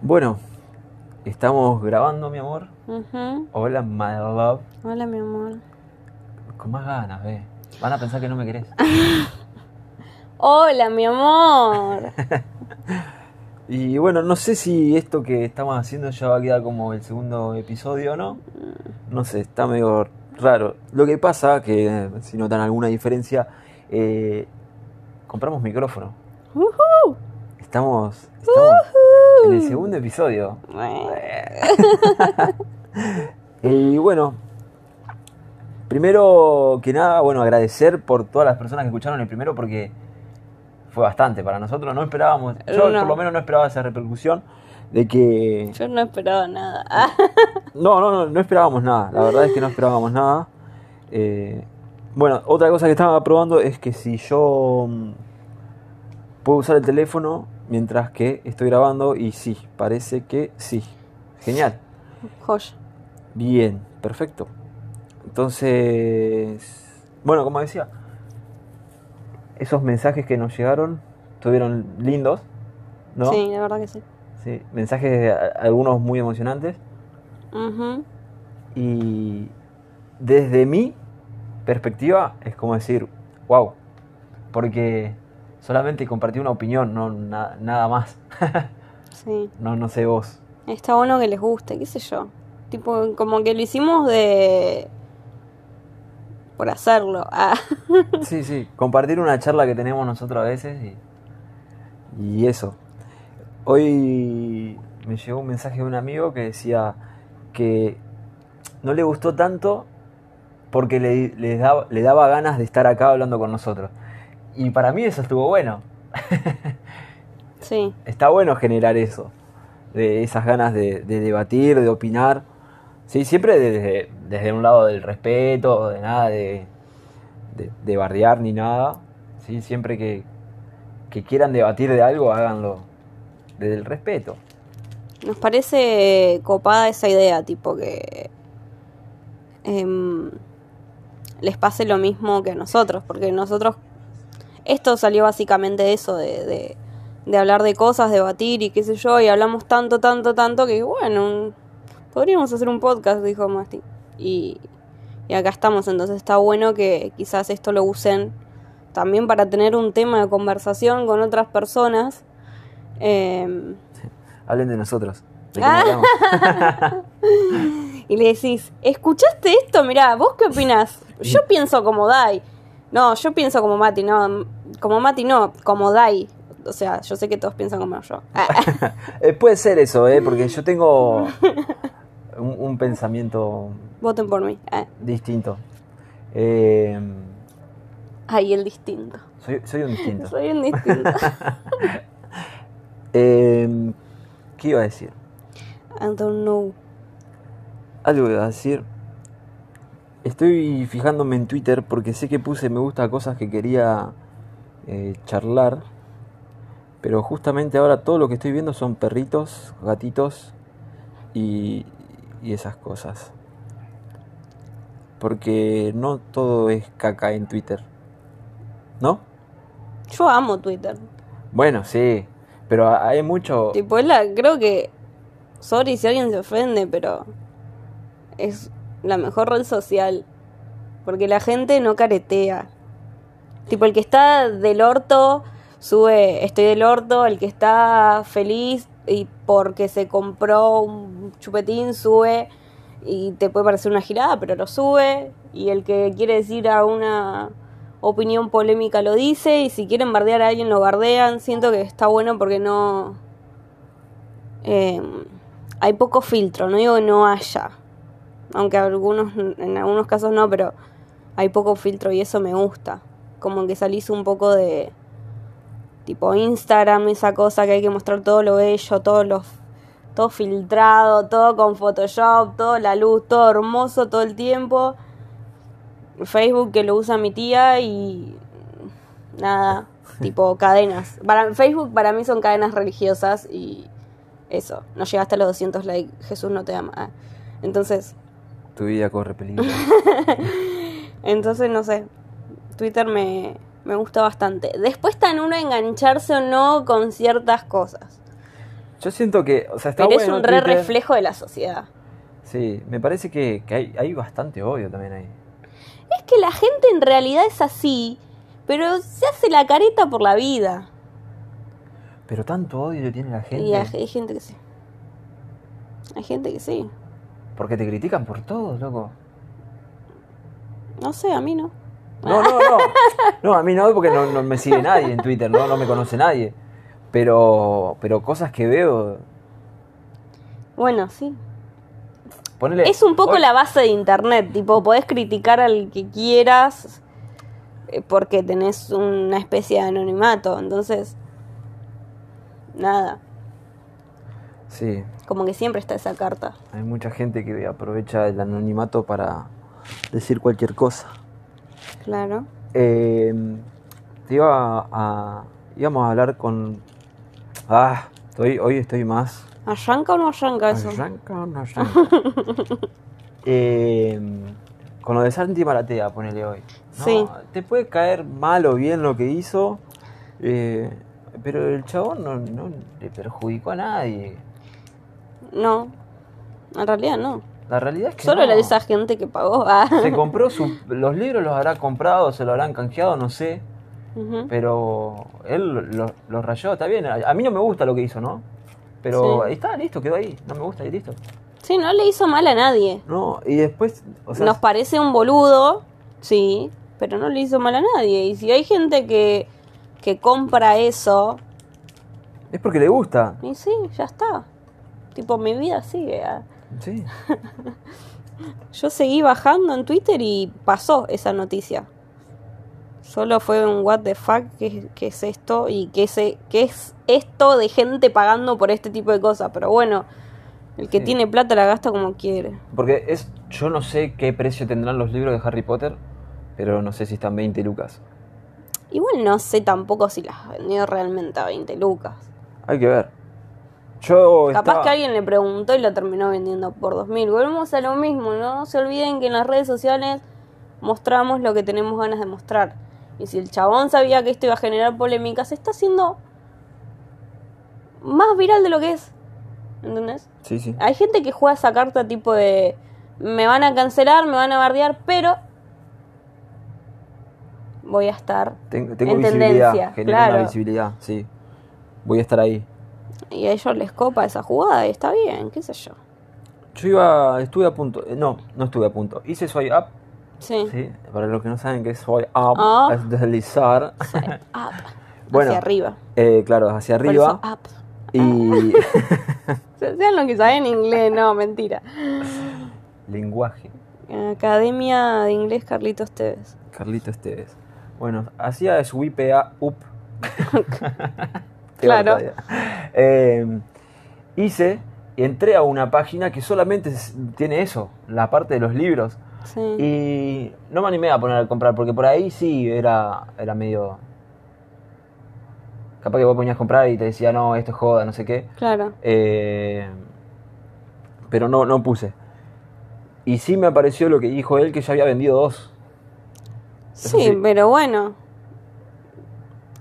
Bueno, estamos grabando, mi amor. Hola, my love. Hola, mi amor. Con más ganas, ve. Van a pensar que no me querés. Hola, mi amor. Y bueno, no sé si esto que estamos haciendo ya va a quedar como el segundo episodio o no. No sé, está medio raro. Lo que pasa, que si notan alguna diferencia, eh, compramos micrófono. Ujú. Estamos, estamos en el segundo episodio. Y bueno, primero que nada, bueno, agradecer por todas las personas que escucharon el primero porque fue bastante para nosotros. No esperábamos, yo No. por lo menos no esperaba esa repercusión de que... Yo no esperaba nada. No, no, no, no esperábamos nada. La verdad es que no esperábamos nada. Eh, bueno, otra cosa que estaba probando es que si yo mm, puedo usar el teléfono mientras que estoy grabando y sí, parece que sí. Genial. joya. Bien, perfecto. Entonces, bueno, como decía, esos mensajes que nos llegaron estuvieron lindos, ¿no? Sí, la verdad que sí. Sí, mensajes algunos muy emocionantes Ujú. y desde mi perspectiva es como decir, wow, porque solamente compartí una opinión, no na- nada más. Sí. no, no sé vos. Está bueno que les guste, qué sé yo. Tipo, como que lo hicimos de. por hacerlo. Ah. Sí, sí, compartir una charla que tenemos nosotros a veces y, y eso. Hoy me llegó un mensaje de un amigo que decía que no le gustó tanto porque le, le daba, le daba ganas de estar acá hablando con nosotros. Y para mí eso estuvo bueno. Sí. Está bueno generar eso, de esas ganas de, de debatir, de opinar. Sí, siempre desde, desde un lado del respeto, de nada de, de, de bardear ni nada. Sí, siempre que, que quieran debatir de algo, háganlo desde el respeto. Nos parece copada esa idea, tipo que em, les pase lo mismo que a nosotros, porque nosotros, esto salió básicamente de eso, de, de, de hablar de cosas, debatir y qué sé yo, y hablamos tanto, tanto, tanto que bueno, un- podríamos hacer un podcast, dijo Masti. Y, y acá estamos, entonces está bueno que quizás esto lo usen también para tener un tema de conversación con otras personas. em, Hablen de nosotros. de Ah. y le decís, ¿escuchaste esto? Mirá, ¿vos qué opinás? Yo pienso como Dai. No, yo pienso como Mati, no. Como Mati no, como Dai. O sea, yo sé que todos piensan como yo. Ah, Eh, puede ser eso, ¿eh? porque yo tengo un, un pensamiento voten por mí. Ah, distinto. Eh, Ay, el distinto. soy, soy un distinto. Soy un distinto. Eh, ¿Qué iba a decir? I don't know. Algo iba a decir. Estoy fijándome en Twitter porque sé que puse me gusta a cosas que quería eh, charlar. Pero justamente ahora todo lo que estoy viendo son perritos, gatitos y, y esas cosas. Porque no todo es caca en Twitter. ¿No? Yo amo Twitter. Bueno, sí. Pero hay mucho... Tipo, es la, creo que. Sorry si alguien se ofende, pero. Es la mejor red social. Porque la gente no caretea. Tipo, el que está del orto sube estoy del orto. El que está feliz y porque se compró un chupetín sube. Y te puede parecer una girada, pero lo sube. Y el que quiere decir a una opinión polémica lo dice. Y si quieren bardear a alguien, lo bardean. Siento que está bueno porque no. eh, hay poco filtro, no digo que no haya, aunque algunos, en algunos casos no, pero hay poco filtro y eso me gusta. Como que salís un poco de tipo Instagram, esa cosa que hay que mostrar todo lo bello, todo lo todo filtrado, todo con Photoshop, toda la luz, todo hermoso todo el tiempo. Facebook que lo usa mi tía y nada, tipo cadenas. Para Facebook para mí son cadenas religiosas y eso, no llegaste a los 200 likes, Jesús no te ama. Ah. Entonces, Tu vida corre peligro. entonces no sé, Twitter me, me gusta bastante. Después está en uno engancharse o no con ciertas cosas. Yo siento que, o sea, está Pero es un re Twitter. reflejo de la sociedad. Sí, me parece que, que hay, hay bastante odio también ahí. Es que la gente en realidad es así, pero se hace la careta por la vida. Pero tanto odio le tiene la gente. Y hay, hay gente que sí. Hay gente que sí. Porque te critican por todo, loco. No sé, a mí no. No, no, no. No, a mí no, porque no, no me sigue nadie en Twitter, ¿no? No me conoce nadie. Pero, pero cosas que veo. Bueno, sí. Ponele, Es un poco hoy- la base de internet, tipo, podés criticar al que quieras eh, porque tenés una especie de anonimato, entonces, nada, Sí, como que siempre está esa carta. hay mucha gente que aprovecha el anonimato para decir cualquier cosa. Claro. Eh, te iba a. íbamos a hablar con. Ah, estoy, hoy estoy más. ¿Arranca o no arranca eso? Arranca o no arranca. Eh, con lo de Santi Maratea, ponele hoy. ¿no? Sí. Te puede caer mal o bien lo que hizo, eh, pero el chabón no, no le perjudicó a nadie. No, en realidad no. La realidad es que Solo no. la de esa gente que pagó. Ah. Se compró su- los libros, los habrá comprado, se los habrán canjeado, no sé. Pero él los lo rayó, está bien. A, a mí no me gusta lo que hizo, ¿no? Pero Sí. está, listo, quedó ahí. No me gusta y listo. Sí, no le hizo mal a nadie. No, y después, o sea, Nos parece un boludo, sí, pero no le hizo mal a nadie. Y si hay gente que, que compra eso, es porque le gusta. y sí, ya está. Tipo, mi vida sigue. ah. Sí. Yo seguí bajando en Twitter y pasó esa noticia. Solo fue un what the fuck, ¿qué, qué es esto? Y qué, se, qué es esto de gente pagando por este tipo de cosas. Pero bueno, el que Sí. tiene plata la gasta como quiere. Porque es, yo no sé qué precio tendrán los libros de Harry Potter, pero no sé si están 20 lucas. Igual no sé tampoco si las vendió realmente a 20 lucas. Hay que ver. Yo Capaz estaba- que alguien le preguntó y lo terminó vendiendo por 2000. Volvemos a lo mismo, no se olviden que en las redes sociales mostramos lo que tenemos ganas de mostrar. Y si el chabón sabía que esto iba a generar polémica, se está haciendo más viral de lo que es. ¿Entendés? Sí, sí. Hay gente que juega esa carta tipo de me van a cancelar, me van a bardear, pero voy a estar Tengo, tengo en visibilidad, tendencia, genero claro. una visibilidad, sí. Voy a estar ahí. Y a ellos les copa esa jugada y está bien, qué sé yo. Yo iba, estuve a punto, eh, no, no estuve a punto. Hice swipe up, Sí. sí. Para los que no saben qué es swipe up, Ah. es deslizar. Up. Bueno. hacia arriba. Eh, claro, hacia Por arriba. eso, up. Y Se- Sean lo que saben inglés, no, mentira. lenguaje. Academia de Inglés Carlitos Tevez. Carlito Esteves. Bueno, hacía swipe a- up. Claro. Eh, hice, entré a una página que solamente tiene eso, la parte de los libros. Sí. Y no me animé a poner a comprar, porque por ahí sí era, era medio. Capaz que vos ponías a comprar y te decía, no, esto es joda, no sé qué. Claro. Eh, pero no, no puse. Y sí me apareció lo que dijo él, que ya había vendido dos. Sí. pero bueno.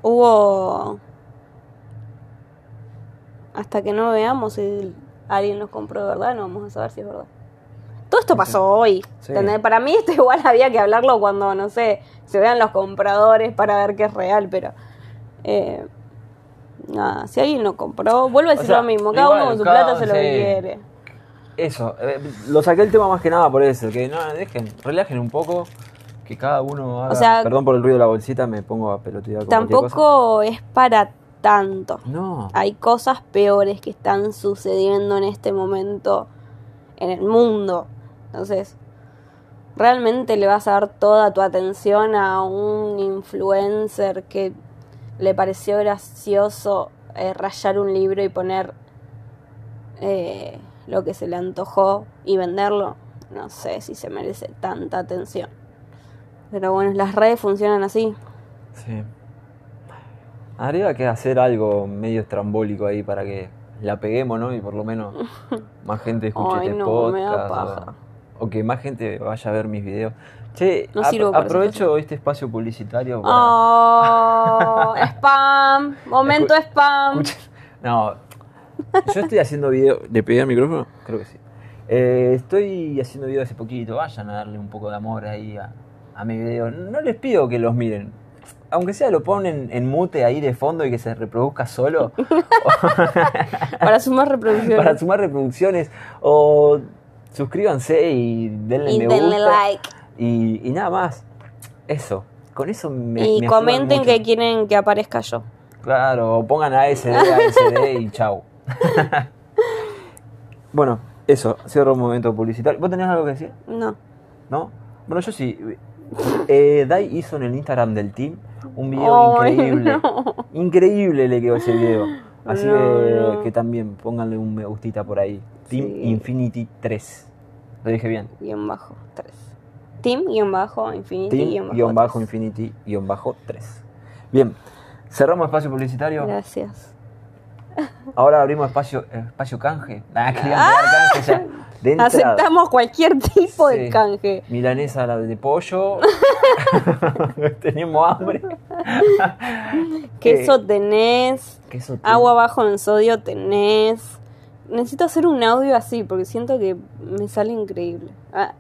Hubo. Hasta que no veamos si alguien los compró de verdad, no vamos a saber si es verdad. Todo esto pasó hoy. Para mí esto igual había que hablarlo cuando, no sé, se vean los compradores para ver que es real, pero... eh, nada, si alguien lo compró, vuelvo a decir lo mismo, cada igual, uno con su cada- plata se lo que quiere. Eso, eh, lo saqué el tema más que nada por eso, que no, dejen, relajen un poco, que cada uno haga... O sea, Perdón por el ruido de la bolsita, me pongo a pelotear. Tampoco es para tanto. No, Hay cosas peores que están sucediendo en este momento en el mundo. Entonces, ¿realmente le vas a dar toda tu atención a un influencer que le pareció gracioso eh, rayar un libro y poner eh, lo que se le antojó y venderlo? No sé si se merece tanta atención. Pero bueno, las redes funcionan así. sí. Habría que hacer algo medio estrambólico ahí para que la peguemos, ¿no? Y por lo menos más gente escuche Ay, este no, me da podcast. paja. O, o que más gente vaya a ver mis videos. Che, No ap- aprovecho este espacio publicitario para... Oh, spam, momento spam. No, Yo estoy haciendo video. ¿Le pedí al micrófono? Creo que sí. Eh, estoy haciendo video hace poquito. Vayan a darle un poco de amor ahí a, a mi video. No les pido que los miren. Aunque sea lo ponen en mute ahí de fondo y que se reproduzca solo. Para sumar reproducciones. para sumar reproducciones. O suscríbanse y denle y me denle gusta. like. Y, y nada más. Eso. Con eso me. Y me comenten que quieren que aparezca yo. Claro, pongan ASD, ASD y chau. bueno, eso, cierro un momento publicitario. ¿Vos tenés algo que decir? No. ¿No? Bueno, yo sí. Eh, Dai hizo en el Instagram del team un video Ay, increíble. no. Increíble le quedó ese video. Así No, que, no. que también pónganle un me gustita por ahí. Team Sí. Infinity 3. Lo dije bien. Guión bajo 3. Team guion bajo infinity Team guion bajo. guion bajo tres. Infinity guion bajo 3. Bien, cerramos espacio publicitario. Gracias. Ahora abrimos espacio, espacio canje. Nada, querían pegar canje ya. De entrada. Aceptamos cualquier tipo Sí. de canje. Milanesa la de pollo. Teníamos hambre. Queso Eh, tenés. queso Agua bajo en sodio tenés. Necesito hacer un audio así porque siento que me sale increíble. Ah,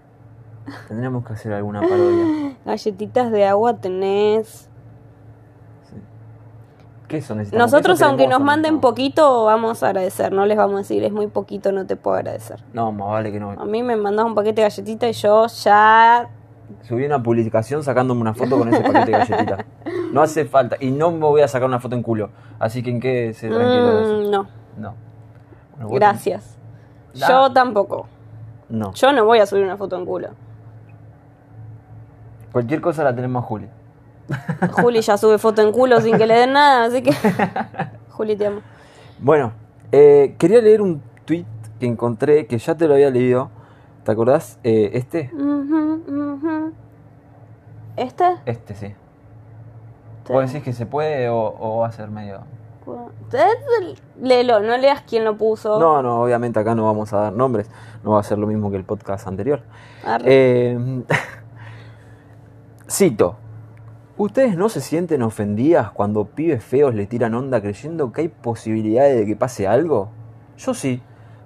Tendríamos que hacer alguna parodia. galletitas de agua tenés. Queso necesitamos. Nosotros, aunque nos manden poquito, vamos a agradecer. No les vamos a decir, es muy poquito, no te puedo agradecer. No, más vale que no. A mí me mandas un paquete de galletitas y yo ya. Subí una publicación sacándome una foto con ese paquete de galletitas. No hace falta. Y no me voy a sacar una foto en culo. Así que en qué se tranquilo de eso. Mm, no, No. Bueno, vos gracias. Yo tampoco. No. Yo no voy a subir una foto en culo. Cualquier cosa la tenemos a Juli. Juli ya sube foto en culo sin que le den nada, así que. Juli, te amo. Bueno, eh, quería leer un tweet que encontré que ya te lo había leído. ¿Te acordás? Eh, este. ¿Este? Este sí. ¿Vos decís que se puede o, o va a ser medio.? Léelo, no leas quién lo puso. No, no, obviamente acá no vamos a dar nombres. No va a ser lo mismo que el podcast anterior. Eh, cito. ¿Ustedes no se sienten ofendidas cuando pibes feos le tiran onda creyendo que hay posibilidades de que pase algo? Yo sí,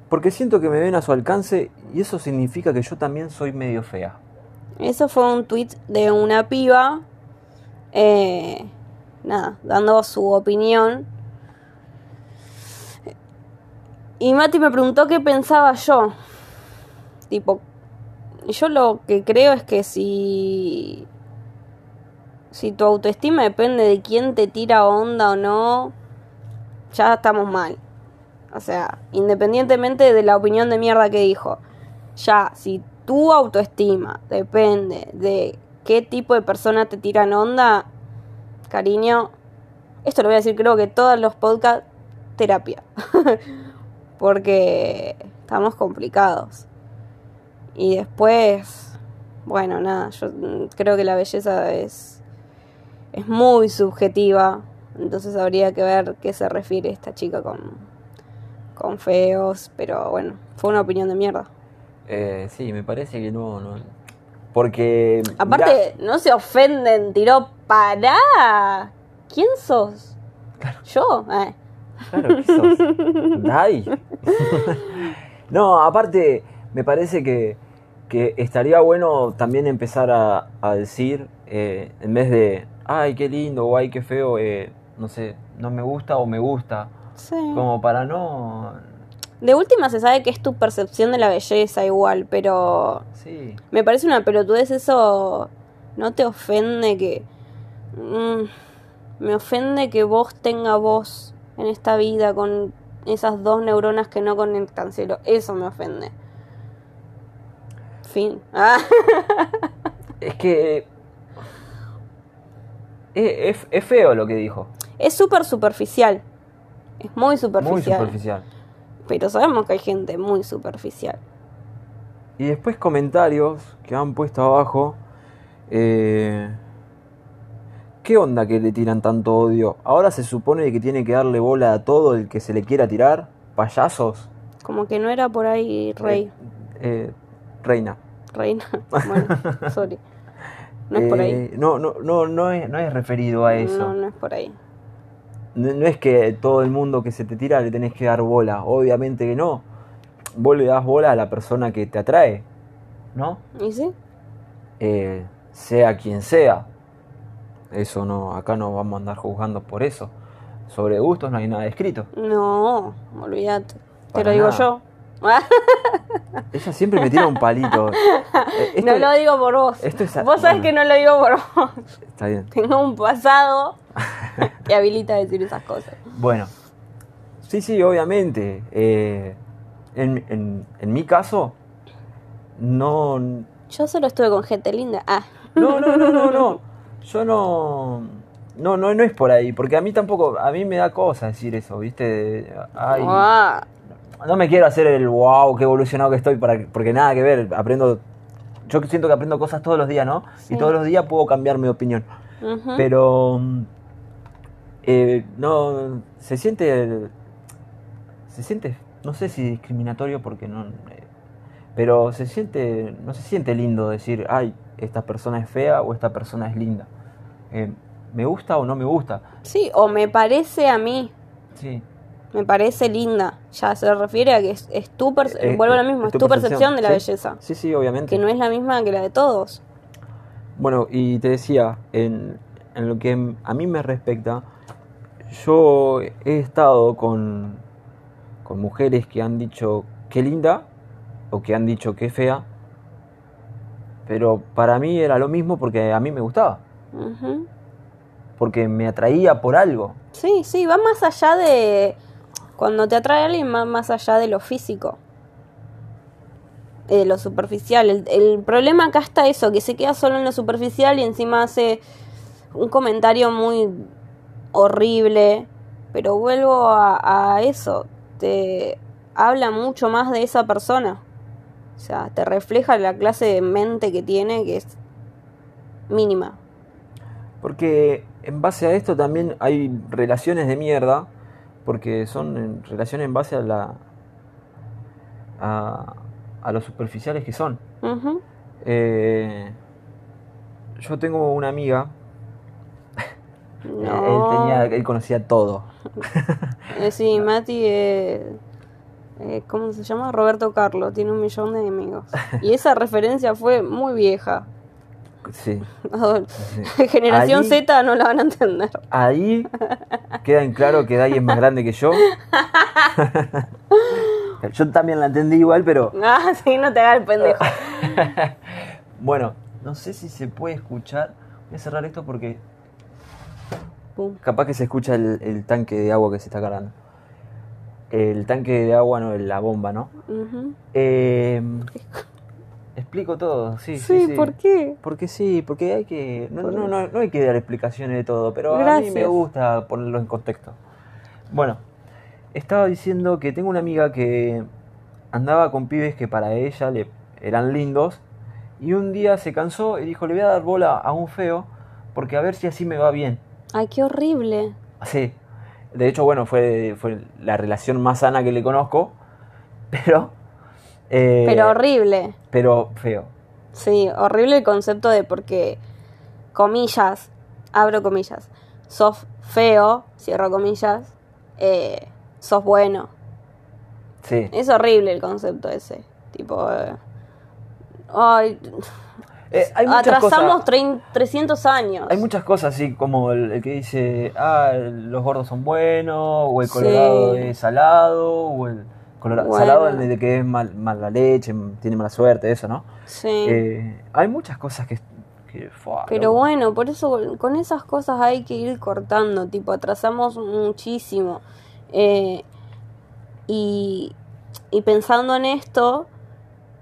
porque siento que me ven a su alcance y eso significa que yo también soy medio fea. Eso fue un tweet de una piba. eh, nada, dando su opinión. Y Mati me preguntó qué pensaba yo. Tipo, yo lo que creo es que si. Si tu autoestima depende de quién te tira onda o no, ya estamos mal. O sea, independientemente de la opinión de mierda que dijo. Ya, si tu autoestima depende de qué tipo de persona te tiran onda, cariño, esto lo voy a decir creo que todos los podcasts, terapia. Porque estamos complicados. Y después, bueno, nada, yo creo que la belleza es, es muy subjetiva. Entonces habría que ver qué se refiere esta chica con, con feos. Pero bueno, fue una opinión de mierda. Eh, sí, me parece que no, no. Porque. Aparte, no se ofenden, tiró para. ¿Quién sos? ¿Yo? Eh. claro, ¿qué sos? Dai. no, aparte, me parece que, que estaría bueno también empezar a, a decir, eh, en vez de, ay, qué lindo o ay, qué feo, eh, no sé, no me gusta o me gusta. Sí. Como para no. De última se sabe que es tu percepción de la belleza igual, pero Sí. me parece una pelotudez eso. ¿No te ofende que... Mm, me ofende que vos tenga voz en esta vida con esas dos neuronas que no conectan cielo. Eso me ofende. Fin. Ah. Es que. Es, es feo lo que dijo. Es súper superficial. Es muy superficial. Muy superficial. Pero sabemos que hay gente muy superficial. Y después comentarios que han puesto abajo. eh, ¿Qué onda que le tiran tanto odio? Ahora se supone que tiene que darle bola a todo el que se le quiera tirar. ¿Payasos? Como que no era por ahí, rey. Eh, eh, reina. Reina. Bueno, sorry. No es por ahí. Eh, no, no, no, no, es, no es referido a eso. No, no es por ahí. no, no es que todo el mundo que se te tira le tenés que dar bola, obviamente que no. Vos le das bola a la persona que te atrae, ¿no? ¿Y sí? Eh, sea quien sea. Eso no, acá no vamos a andar juzgando por eso. Sobre gustos no hay nada escrito. No, olvídate. Te lo digo yo. Ella siempre me tira un palito. Eh, esto- no lo digo por vos. esto es- vos sabés bueno. que no lo digo por vos. Está bien. Tengo un pasado que habilita a decir esas cosas. Bueno, sí, sí, obviamente. eh, en, en- en mi caso, no, no, Yo solo estuve con gente linda. Ah. no, no, no, no. Yo no, no, no, no es por ahí, porque a mí tampoco, a mí me da cosa decir eso, ¿viste? Ay, Ah. No me quiero hacer el wow, qué evolucionado que estoy, para, porque nada que ver, aprendo, yo siento que aprendo cosas todos los días, ¿no? Sí. Y todos los días puedo cambiar mi opinión. Pero eh, no se siente se siente no sé si discriminatorio porque no eh, pero se siente no se siente lindo decir ay esta persona es fea o esta persona es linda Eh, me gusta o no me gusta Sí, o me parece a mí. sí Me parece linda. Ya se refiere a que es, es tu perce- Eh, vuelvo a lo eh, mismo, es tu tu percepción de la sí. belleza. sí sí obviamente Que no es la misma que la de todos. Bueno, y te decía, en, en lo que a mí me respecta, yo he estado con, con mujeres que han dicho qué linda o que han dicho qué fea, pero para mí era lo mismo porque a mí me gustaba, porque me atraía por algo. Sí, sí, va más allá de. Cuando te atrae alguien, va más allá de lo físico. eh, De lo superficial. El, el problema acá está eso, que se queda solo en lo superficial y encima hace un comentario muy horrible. Pero vuelvo a, a eso. Te habla mucho más de esa persona. O sea, te refleja la clase de mente que tiene, que es mínima. Porque en base a esto también hay relaciones de mierda, porque son en- relaciones en base a la a, a lo superficiales que son. Eh, yo tengo una amiga, él, tenía, él conocía todo. Eh, sí, Mati, eh, eh, ¿cómo se llama? Roberto Carlos, tiene un millón de amigos. Y esa referencia fue muy vieja. Sí, sí. Generación Ahí- Z no la van a entender. Ahí queda en claro que Dai es más grande que yo. yo también la entendí igual, pero Ah, sí, no te hagas el pendejo. bueno, no sé si se puede escuchar. Voy a cerrar esto porque Pum. capaz que se escucha el, el tanque de agua que se está cargando. El tanque de agua, no, la bomba, ¿no? Eh, explico todo, sí, sí, Sí, sí. ¿por qué? Porque sí, porque hay que. No, no, no, no hay que dar explicaciones de todo, pero a mí me gusta ponerlo en contexto. Bueno, estaba diciendo que tengo una amiga que andaba con pibes que para ella le eran lindos y un día se cansó y dijo: Le voy a dar bola a un feo porque a ver si así me va bien. Ay, qué horrible. Así. De hecho, bueno, fue, fue la relación más sana que le conozco, pero. Eh, Pero horrible. pero feo. Sí, horrible el concepto de porque, comillas, abro comillas, sos feo, cierro comillas, eh, sos bueno. Sí. Es horrible el concepto ese. Tipo, eh, ay, Eh, hay atrasamos cosas. trein- 300 años. Hay muchas cosas así como el, el que dice, ah, los gordos son buenos, o el Sí. colorado es salado, o el colora- Bueno. salado el de que es mal, mala leche, tiene mala suerte, eso, ¿no? Sí. Eh, hay muchas cosas que... que Pero loco. bueno, por eso con esas cosas hay que ir cortando, tipo, atrasamos muchísimo. Eh, y, y pensando en esto,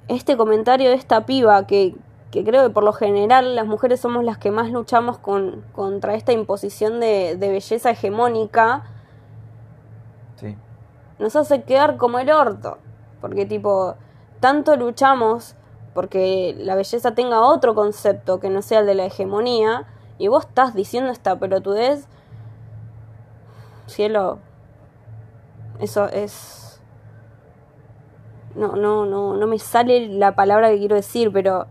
este comentario de esta piba, que, que creo que por lo general las mujeres somos las que más luchamos con, contra esta imposición de, de belleza hegemónica, Sí. Nos hace quedar como el orto. Porque tipo, tanto luchamos porque la belleza tenga otro concepto que no sea el de la hegemonía, y vos estás diciendo esta pelotudez, cielo, eso es... No, no, no, no me sale la palabra que quiero decir, pero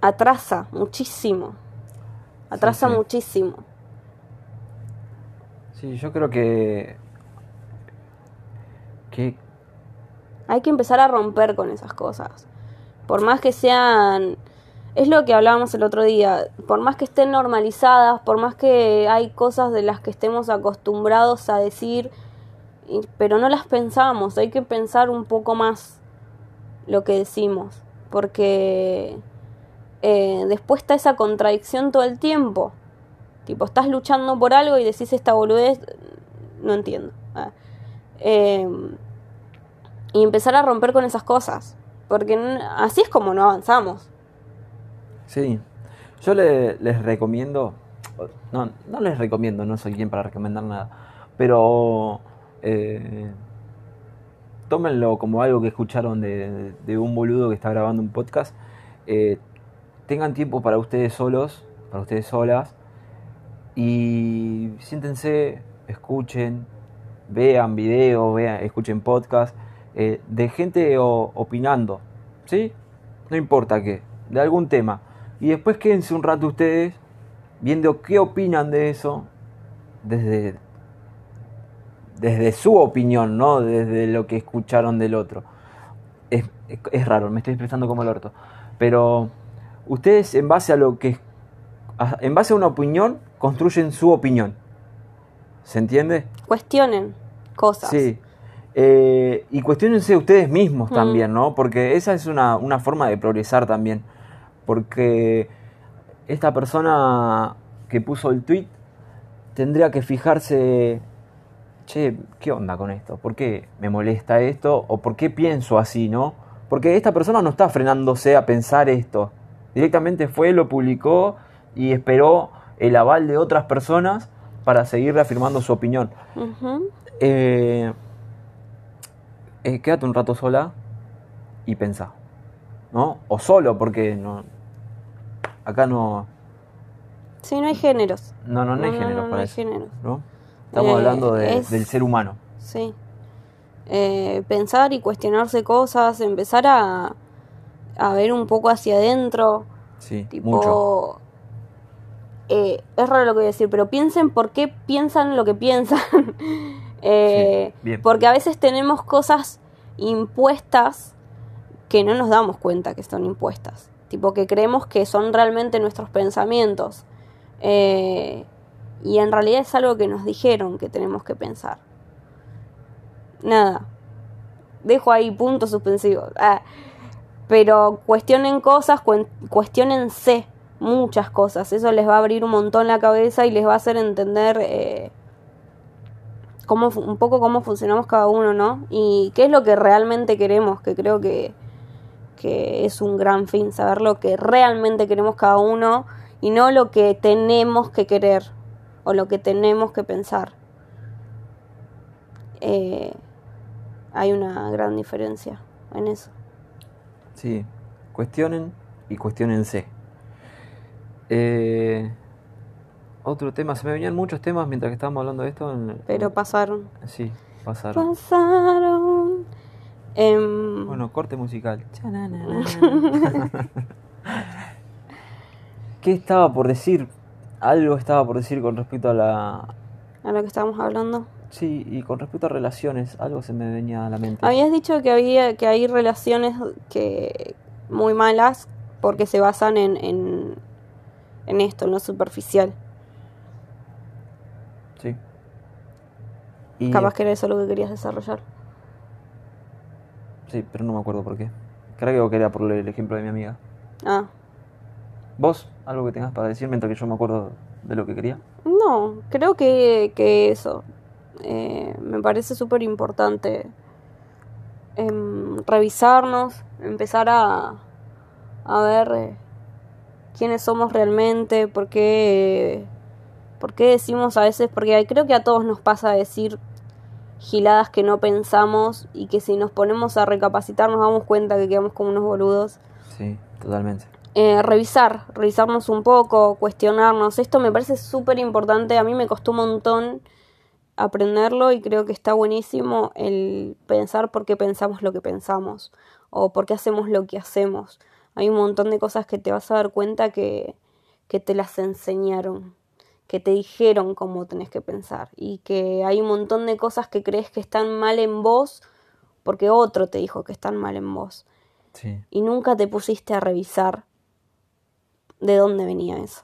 atrasa muchísimo. Atrasa sí. muchísimo. Sí, yo creo que. Hay que empezar a romper con esas cosas. Por más que sean. Es lo que hablábamos el otro día. Por más que estén normalizadas, por más que hay cosas de las que estemos acostumbrados a decir, pero no las pensamos. Hay que pensar un poco más lo que decimos. Porque eh, después está esa contradicción todo el tiempo. Tipo, estás luchando por algo y decís esta boludez, no entiendo. Ah. Eh, y empezar a romper con esas cosas. Porque así es como no avanzamos. Sí. Yo le- les recomiendo. No, no les recomiendo, no soy quien para recomendar nada. Pero. eh, tómenlo como algo que escucharon de, de un boludo que está grabando un podcast. Eh, tengan tiempo para ustedes solos, para ustedes solas. Y siéntense, escuchen, vean videos, vean, escuchen podcast eh, de gente o- opinando, ¿sí? No importa qué, de algún tema. Y después quédense un rato ustedes viendo qué opinan de eso desde, desde su opinión, ¿no? Desde lo que escucharon del otro. Es, es- es raro, me estoy expresando como el orto. Pero ustedes en base a lo que... En base a una opinión, construyen su opinión. ¿Se entiende? Cuestionen cosas. Sí. Eh, y cuestionense ustedes mismos Mm. también, ¿no? Porque esa es una, una forma de progresar también. Porque esta persona que puso el tweet tendría que fijarse, che, ¿qué onda con esto? ¿Por qué me molesta esto? ¿O por qué pienso así, no? Porque esta persona no está frenándose a pensar esto. Directamente fue, lo publicó y esperó el aval de otras personas para seguir reafirmando su opinión. Eh, eh, quédate un rato sola y pensá. ¿No? O solo, porque no. Acá no. Sí, no hay géneros. No, no, no hay No, no, género no, no para hay eso. géneros. ¿No? Estamos Eh, hablando de- es- del ser humano. Sí. Pensar y cuestionarse cosas, empezar a, a ver un poco hacia adentro. Sí, Tipo, mucho. Eh, es raro lo que voy a decir, pero piensen por qué piensan lo que piensan. Eh, Sí. Porque a veces tenemos cosas impuestas que no nos damos cuenta que son impuestas. Tipo que creemos que son realmente nuestros pensamientos. Eh, y en realidad es algo que nos dijeron que tenemos que pensar. Nada. Dejo ahí puntos suspensivos. Ah, pero cuestionen cosas, cuestionense muchas cosas. Eso les va a abrir un montón la cabeza y les va a hacer entender eh, cómo, un poco cómo funcionamos cada uno, ¿no? Y qué es lo que realmente queremos, que creo que, que es un gran fin, saber lo que realmente queremos cada uno y no lo que tenemos que querer o lo que tenemos que pensar. Eh, hay una gran diferencia en eso. Sí. Cuestionen y cuestionense. Eh, otro tema, se me venían muchos temas mientras que estábamos hablando de esto. en- Pero pasaron. Sí, pasaron. Pasaron. Em, Bueno, corte musical. ¿Qué estaba por decir? Algo estaba por decir con respecto a la... a lo que estábamos hablando. Sí, y con respecto a relaciones, algo se me venía a la mente. Habías dicho que había que hay relaciones que muy malas porque se basan en, en, en esto, en lo superficial. Sí. Y, Capaz que era eso lo que querías desarrollar. Sí, pero no me acuerdo por qué. Creo que era por el ejemplo de mi amiga. Ah, ¿Vos? ¿Algo que tengas para decir mientras que yo me acuerdo de lo que quería? no, creo que, que eso. Eh, me parece súper importante em, revisarnos, empezar a, a ver eh, quiénes somos realmente, por qué, por qué decimos a veces, porque creo que a todos nos pasa decir giladas que no pensamos y que si nos ponemos a recapacitar nos damos cuenta que quedamos como unos boludos. Sí, totalmente. Eh, revisar, revisarnos un poco, cuestionarnos. Esto me parece súper importante. A mí me costó un montón aprenderlo y creo que está buenísimo el pensar por qué pensamos lo que pensamos o por qué hacemos lo que hacemos. Hay un montón de cosas que te vas a dar cuenta que, que te las enseñaron, que te dijeron cómo tenés que pensar y que hay un montón de cosas que crees que están mal en vos porque otro te dijo que están mal en vos. Sí. Y nunca te pusiste a revisar de dónde venía eso.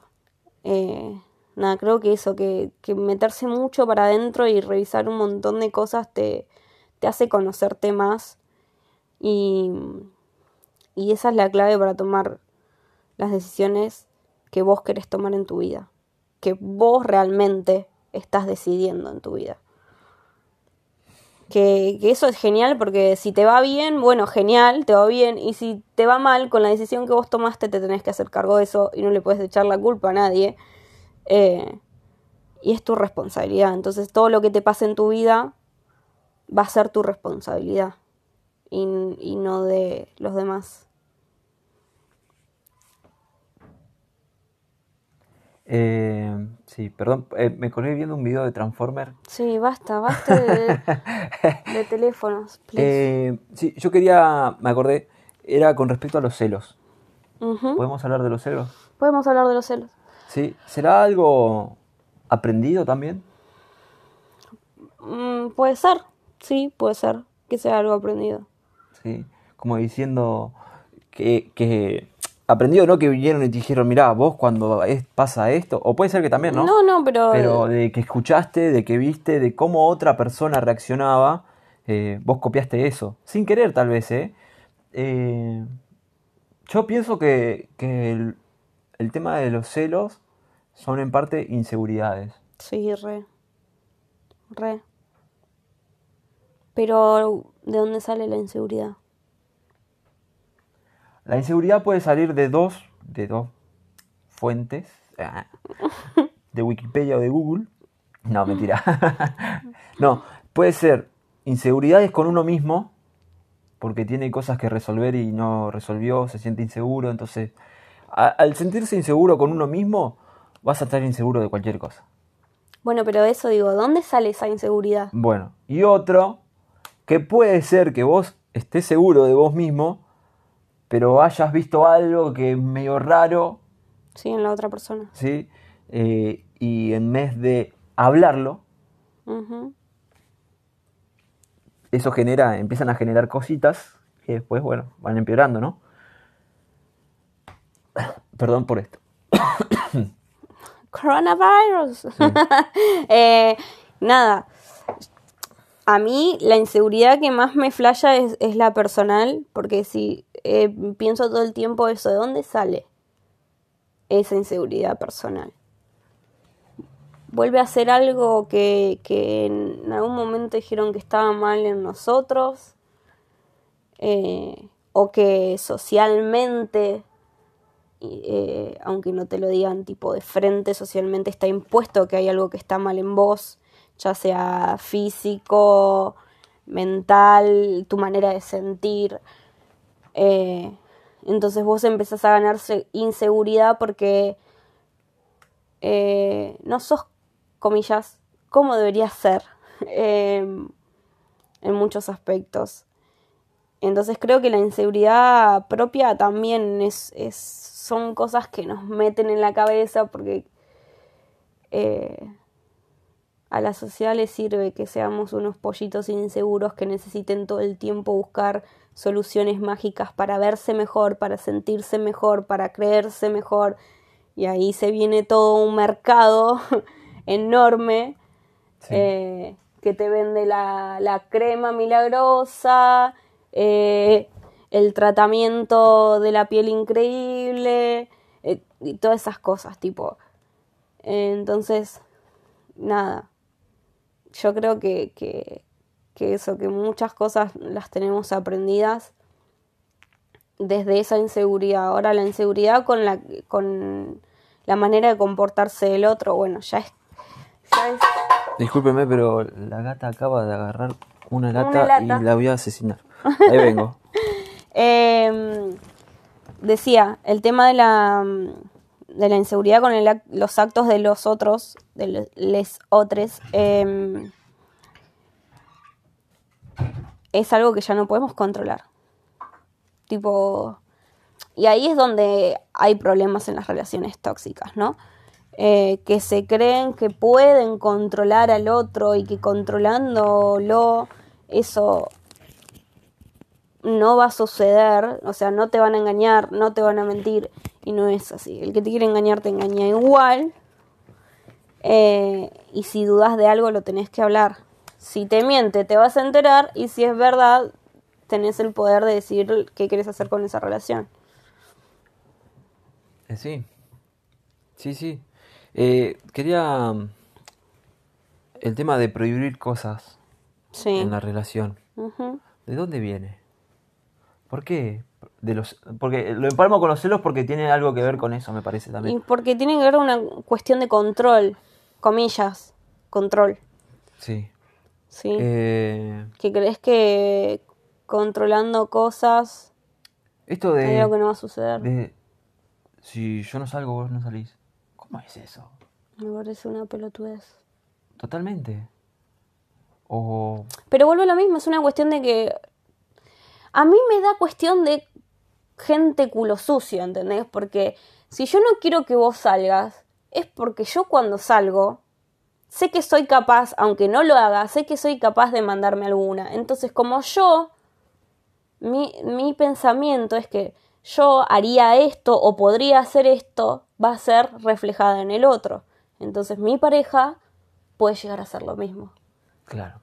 Eh, nada, creo que eso, que, que meterse mucho para adentro y revisar un montón de cosas te, te hace conocerte más y, y esa es la clave para tomar las decisiones que vos querés tomar en tu vida, que vos realmente estás decidiendo en tu vida. Que, eso es genial porque si te va bien, bueno, genial, te va bien, y si te va mal con la decisión que vos tomaste, te tenés que hacer cargo de eso y no le puedes echar la culpa a nadie. Eh, y es tu responsabilidad. Entonces todo lo que te pase en tu vida va a ser tu responsabilidad y, y no de los demás. Eh, sí, perdón, eh, me colgué viendo un video de Transformer. Sí, basta, basta de, de teléfonos. Eh, sí, yo quería, me acordé, era con respecto a los celos. Uh -huh. ¿Podemos hablar de los celos? Podemos hablar de los celos. Sí, ¿será algo aprendido también? Mm, puede ser, sí, puede ser que sea algo aprendido. Sí, como diciendo que, que aprendido, ¿no? Que vinieron y te dijeron, mirá, vos cuando es, pasa esto, o puede ser que también, ¿no? No, no, pero... Pero de que escuchaste, de que viste, de cómo otra persona reaccionaba, eh, vos copiaste eso, sin querer tal vez, ¿eh? eh yo pienso que, que el, el, tema de los celos son en parte inseguridades. Sí, re. Re. Pero, ¿de dónde sale la inseguridad? La inseguridad puede salir de dos, de dos fuentes, de Wikipedia o de Google. No, mentira. no, puede ser inseguridades con uno mismo, porque tiene cosas que resolver y no resolvió, se siente inseguro, entonces a, al sentirse inseguro con uno mismo, vas a estar inseguro de cualquier cosa. Bueno, pero eso digo, ¿dónde sale esa inseguridad? Bueno, y otro, que puede ser que vos estés seguro de vos mismo, pero hayas visto algo que es medio raro. Sí, en la otra persona. Sí, eh, y en vez de hablarlo, uh -huh. eso genera, empiezan a generar cositas que después, bueno, van empeorando, ¿no? Perdón por esto. Coronavirus. Sí. eh, nada. A mí la inseguridad que más me flasha es, la personal, porque si eh, pienso todo el tiempo eso, ¿de dónde sale esa inseguridad personal? Vuelve a ser algo que, que en algún momento dijeron que estaba mal en nosotros, eh, o que socialmente eh, aunque no te lo digan tipo de frente, socialmente está impuesto que hay algo que está mal en vos, ya sea físico, mental, tu manera de sentir. Eh, entonces vos empezás a ganarse inseguridad porque eh, no sos, comillas, como deberías ser en muchos aspectos. Entonces creo que la inseguridad propia también es, son cosas que nos meten en la cabeza porque eh, a la sociedad le sirve que seamos unos pollitos inseguros que necesiten todo el tiempo buscar soluciones mágicas para verse mejor, para sentirse mejor, para creerse mejor. Y ahí se viene todo un mercado enorme sí. eh, que te vende la, la crema milagrosa eh, el tratamiento de la piel increíble eh, y todas esas cosas, tipo. Entonces, nada. Yo creo que, que, que, eso, que muchas cosas las tenemos aprendidas desde esa inseguridad. Ahora la inseguridad con la, con la manera de comportarse del otro, bueno, ya es, ya es... Discúlpeme, pero la gata acaba de agarrar una lata, una lata. y la voy a asesinar. Ahí vengo. eh, decía, el tema de la, de la inseguridad con los actos de los otros, de los otros, eh, es algo que ya no podemos controlar. Tipo, y ahí es donde hay problemas en las relaciones tóxicas, ¿no? eh, que se creen que pueden controlar al otro y que controlándolo eso no va a suceder, o sea, no te van a engañar, no te van a mentir, y no es así. El que te quiere engañar te engaña igual, eh, y si dudas de algo lo tenés que hablar. Si te miente, te vas a enterar, y si es verdad, tenés el poder de decidir qué quieres hacer con esa relación. Eh, sí, sí, sí. Eh, quería mm, el tema de prohibir cosas Sí. en la relación. ¿De dónde viene? ¿Por qué? De los, porque lo empalmo con los celos porque tiene algo que ver con eso, me parece Y también. porque tiene que ver con una cuestión de control, comillas, control, Sí. ¿sí? Eh, que crees que controlando cosas esto hay algo que de, no va a suceder. de si yo no salgo, vos no salís. ¿Cómo es eso? Me parece una pelotudez. Totalmente. O Pero vuelvo a lo mismo, es una cuestión de que. A mí me da cuestión de gente culo sucio, ¿entendés? Porque si yo no quiero que vos salgas, es porque yo cuando salgo, sé que soy capaz, aunque no lo haga, sé que soy capaz de mandarme alguna. Entonces, como yo, mi, mi pensamiento es que yo haría esto o podría hacer esto, va a ser reflejada en el otro. Entonces, mi pareja puede llegar a hacer lo mismo. claro.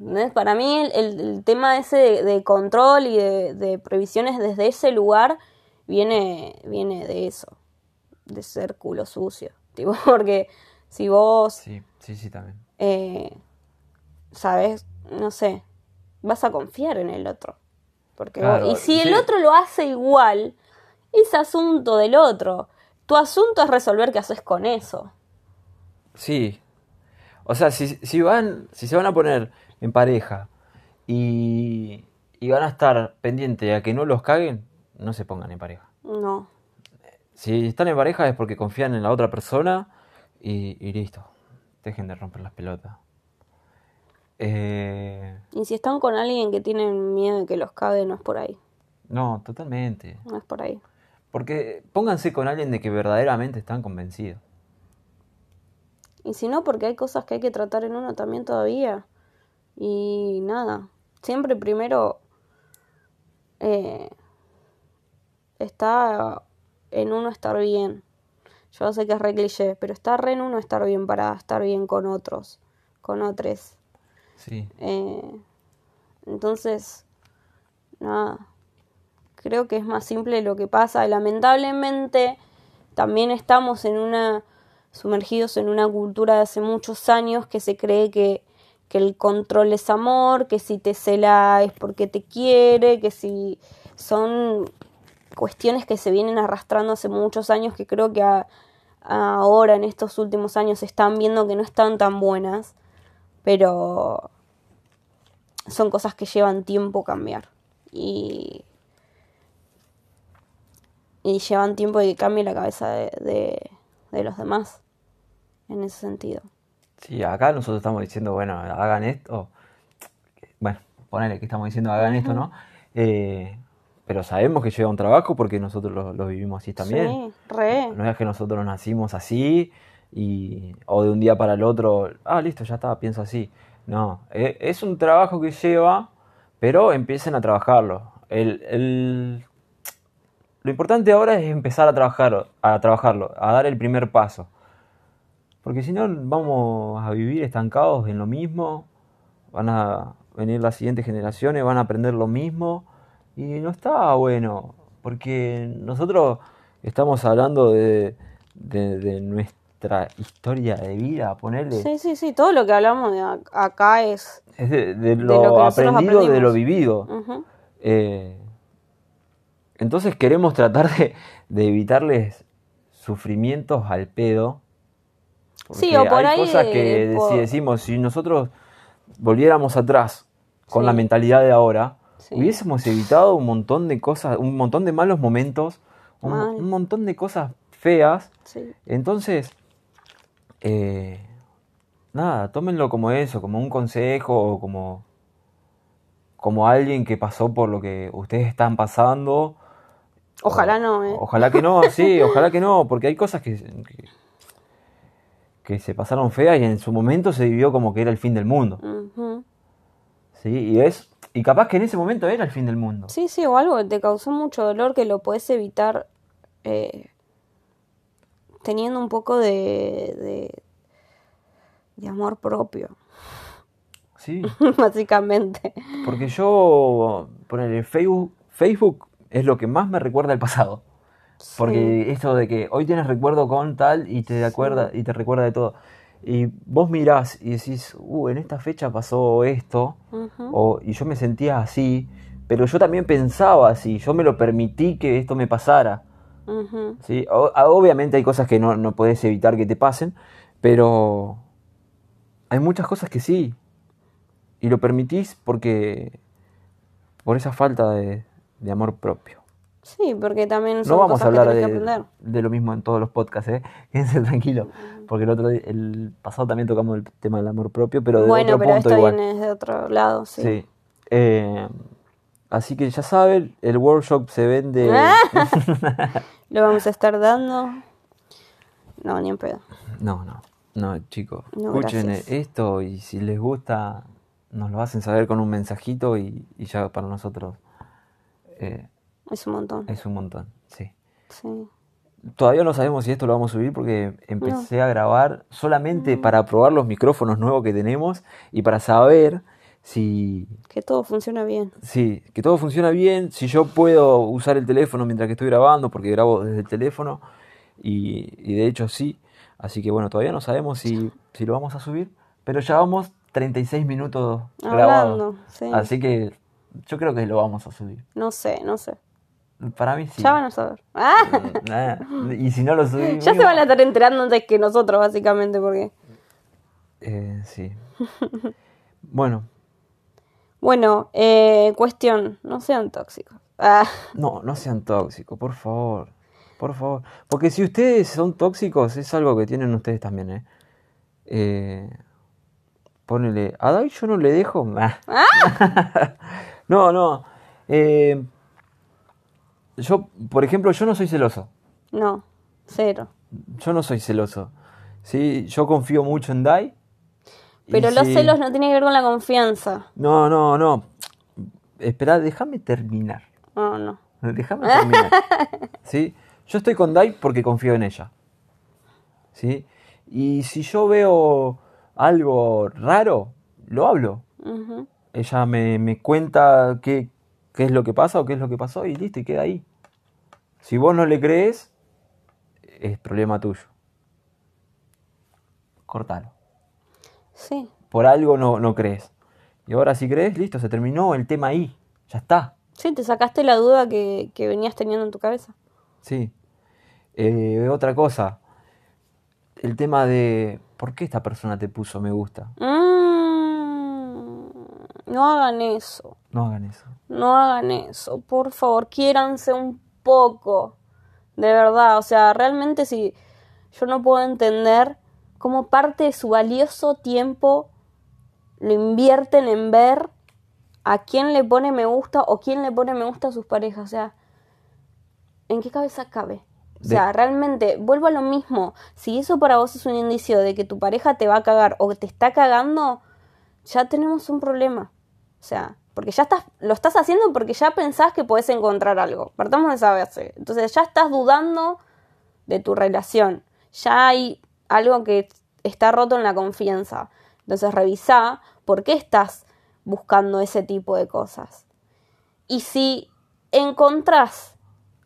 ¿Entendés? Para mí el, el- el tema ese de, de control y de, de previsiones desde ese lugar viene, viene de eso, de ser culo sucio. Tipo, porque si vos, Sí, sí, sí, también. eh, sabes, no sé, vas a confiar en el otro. Porque Claro, vos- y si el otro lo hace igual, es asunto del otro. Tu asunto es resolver qué haces con eso. Sí. O sea, si, si van, si se van a poner en pareja y, y van a estar pendientes a que no los caguen, no se pongan en pareja. No. Si están en pareja es porque confían en la otra persona y, y listo. Dejen de romper las pelotas. Eh, Y si están con alguien que tienen miedo de que los cague, no es por ahí. no, totalmente. No es por ahí. Porque pónganse con alguien de que verdaderamente están convencidos. Y si no, porque hay cosas que hay que tratar en uno también todavía. Y nada, siempre primero eh, está en uno estar bien. Yo sé que es re cliché, pero está re en uno estar bien para estar bien con otros, con otros. Sí, Eh, entonces, nada, creo que es más simple lo que pasa. Lamentablemente, también estamos en una sumergidos en una cultura de hace muchos años que se cree que, que el control es amor, que si te cela es porque te quiere, que si son cuestiones que se vienen arrastrando hace muchos años que creo que a- ahora en estos últimos años se están viendo que no están tan buenas pero son cosas que llevan tiempo cambiar y llevan tiempo de que cambie la cabeza de, de los demás en ese sentido. Sí, acá nosotros estamos diciendo, bueno, hagan esto. Bueno, ponele que estamos diciendo, hagan esto, ¿no? Eh, pero sabemos que lleva un trabajo porque nosotros lo, lo vivimos así también. Sí, re. No es que nosotros nacimos así y o de un día para el otro, ah, listo, ya está, pienso así. No, e- es un trabajo que lleva, pero empiecen a trabajarlo. El, el- lo importante ahora es empezar a trabajar, a trabajarlo, a dar el primer paso. Porque si no, vamos a vivir estancados en lo mismo, van a venir las siguientes generaciones, van a aprender lo mismo, y no está bueno, porque nosotros estamos hablando de, de- de nuestra historia de vida, ponerle, Sí, sí, sí, todo lo que hablamos de ac- acá es... es de, de lo lo, aprendido, de lo vivido. Eh, entonces queremos tratar de, de evitarles sufrimientos al pedo. Sí, o por hay ahí cosas que por- si decimos, si nosotros volviéramos atrás con Sí. la mentalidad de ahora, Sí. hubiésemos evitado un montón de cosas, un montón de malos momentos, un, montón de cosas feas. Sí, Entonces, eh, nada, tómenlo como eso, como un consejo o como, como alguien que pasó por lo que ustedes están pasando. Ojalá O- no, ¿eh? Ojalá que no, sí, ojalá que no, porque hay cosas que, que, que se pasaron feas y en su momento se vivió como que era el fin del mundo. ¿sí? Y es y capaz que en ese momento era el fin del mundo. Sí, sí, o algo que te causó mucho dolor que lo puedes evitar eh, teniendo un poco de, de, de amor propio, Sí, básicamente. porque yo poner Facebook, Facebook es lo que más me recuerda al pasado. Porque esto de que hoy tienes recuerdo con tal y te acuerda y te recuerda de todo. Y vos mirás y decís, uh, en esta fecha pasó esto, o, y yo me sentía así, pero yo también pensaba así, yo me lo permití que esto me pasara. ¿sí? O- obviamente hay cosas que no, no podés evitar que te pasen, pero hay muchas cosas que sí. Y lo permitís porque por esa falta de, de amor propio. Sí, porque también No son vamos cosas a hablar que tenés que de, aprender. de lo mismo en todos los podcasts, ¿eh? Quédense tranquilos. Porque el otro el pasado también tocamos el tema del amor propio, pero de Bueno, otro pero punto esto igual. viene de otro lado, sí. Sí. Eh, así que ya saben, el workshop se vende. Ah. Lo vamos a estar dando. No, ni en pedo. No, no, no, chicos. No, escuchen gracias. esto y si les gusta, nos lo hacen saber con un mensajito y, y ya para nosotros eh, Es un montón. es un montón. Sí. Sí. Todavía no sabemos si esto lo vamos a subir porque empecé a grabar solamente para probar los micrófonos nuevos que tenemos y para saber si, Que todo funciona bien. si que todo funciona bien, si yo puedo usar el teléfono mientras que estoy grabando, porque grabo desde el teléfono y, y de hecho sí. Así que bueno, todavía no sabemos si, si lo vamos a subir, pero ya vamos 36 minutos grabados. Sí. Así que yo creo que lo vamos a subir. No sé, no sé. Para mí sí. Ya van a saber. ¡Ah! Ah, y si no lo subimos... Ya se van a estar enterando antes que nosotros, básicamente, porque... Eh, sí. Bueno, Bueno, eh, cuestión, no sean tóxicos. Ah, no, no sean tóxicos, por favor. Por favor. Porque si ustedes son tóxicos, es algo que tienen ustedes también, ¿eh? eh ponele, a David yo no le dejo. Ah. no, no. eh, yo, por ejemplo, yo no soy celoso. no, cero. Yo no soy celoso. ¿sí? Yo confío mucho en Dai. Pero los si- celos no tienen que ver con la confianza. No, no, no. Espera, déjame terminar. No, no. Déjame terminar. ¿Sí? Yo estoy con Dai porque confío en ella. ¿Sí? Y si yo veo algo raro, lo hablo. Ella me, me cuenta qué, qué es lo que pasa o qué es lo que pasó y listo, y queda ahí. Si vos no le crees, es problema tuyo. Cortalo. Sí, Por algo no, no crees. Y ahora si crees, listo, se terminó el tema ahí. Ya está. sí, te sacaste la duda que, que venías teniendo en tu cabeza. Sí. Eh, otra cosa. El tema de por qué esta persona te puso me gusta. Mm, no hagan eso. No hagan eso. No hagan eso, por favor, quiéranse un poco. De verdad, o sea, realmente si yo no puedo entender cómo parte de su valioso tiempo lo invierten en ver a quién le pone me gusta o quién le pone me gusta a sus parejas. O sea, ¿en qué cabeza cabe? O sea, De- realmente, vuelvo a lo mismo. Si eso para vos es un indicio de que tu pareja te va a cagar o que te está cagando, ya tenemos un problema. O sea, porque ya estás, lo estás haciendo porque ya pensás que podés encontrar algo. Partamos de esa base. Entonces ya estás dudando de tu relación. Ya hay algo que está roto en la confianza. Entonces revisá por qué estás buscando ese tipo de cosas. Y si encontrás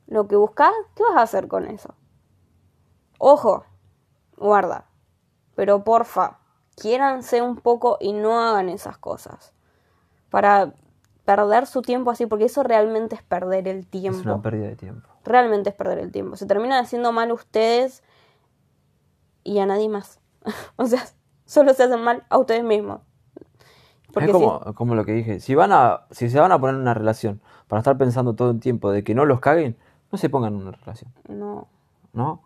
lo que buscas, ¿qué vas a hacer con eso? Ojo, guarda. Pero porfa, quiéranse un poco y no hagan esas cosas. Para perder su tiempo así, porque eso realmente es perder el Es tiempo. una pérdida de tiempo. Realmente es perder el tiempo. Se terminan haciendo mal ustedes y a nadie más. o sea, solo se hacen mal a ustedes mismos. Porque es si- como, como lo que dije. Si van a, si se van a poner en una relación para estar pensando todo el tiempo de que no los caguen, no se pongan en una relación, no. ¿no?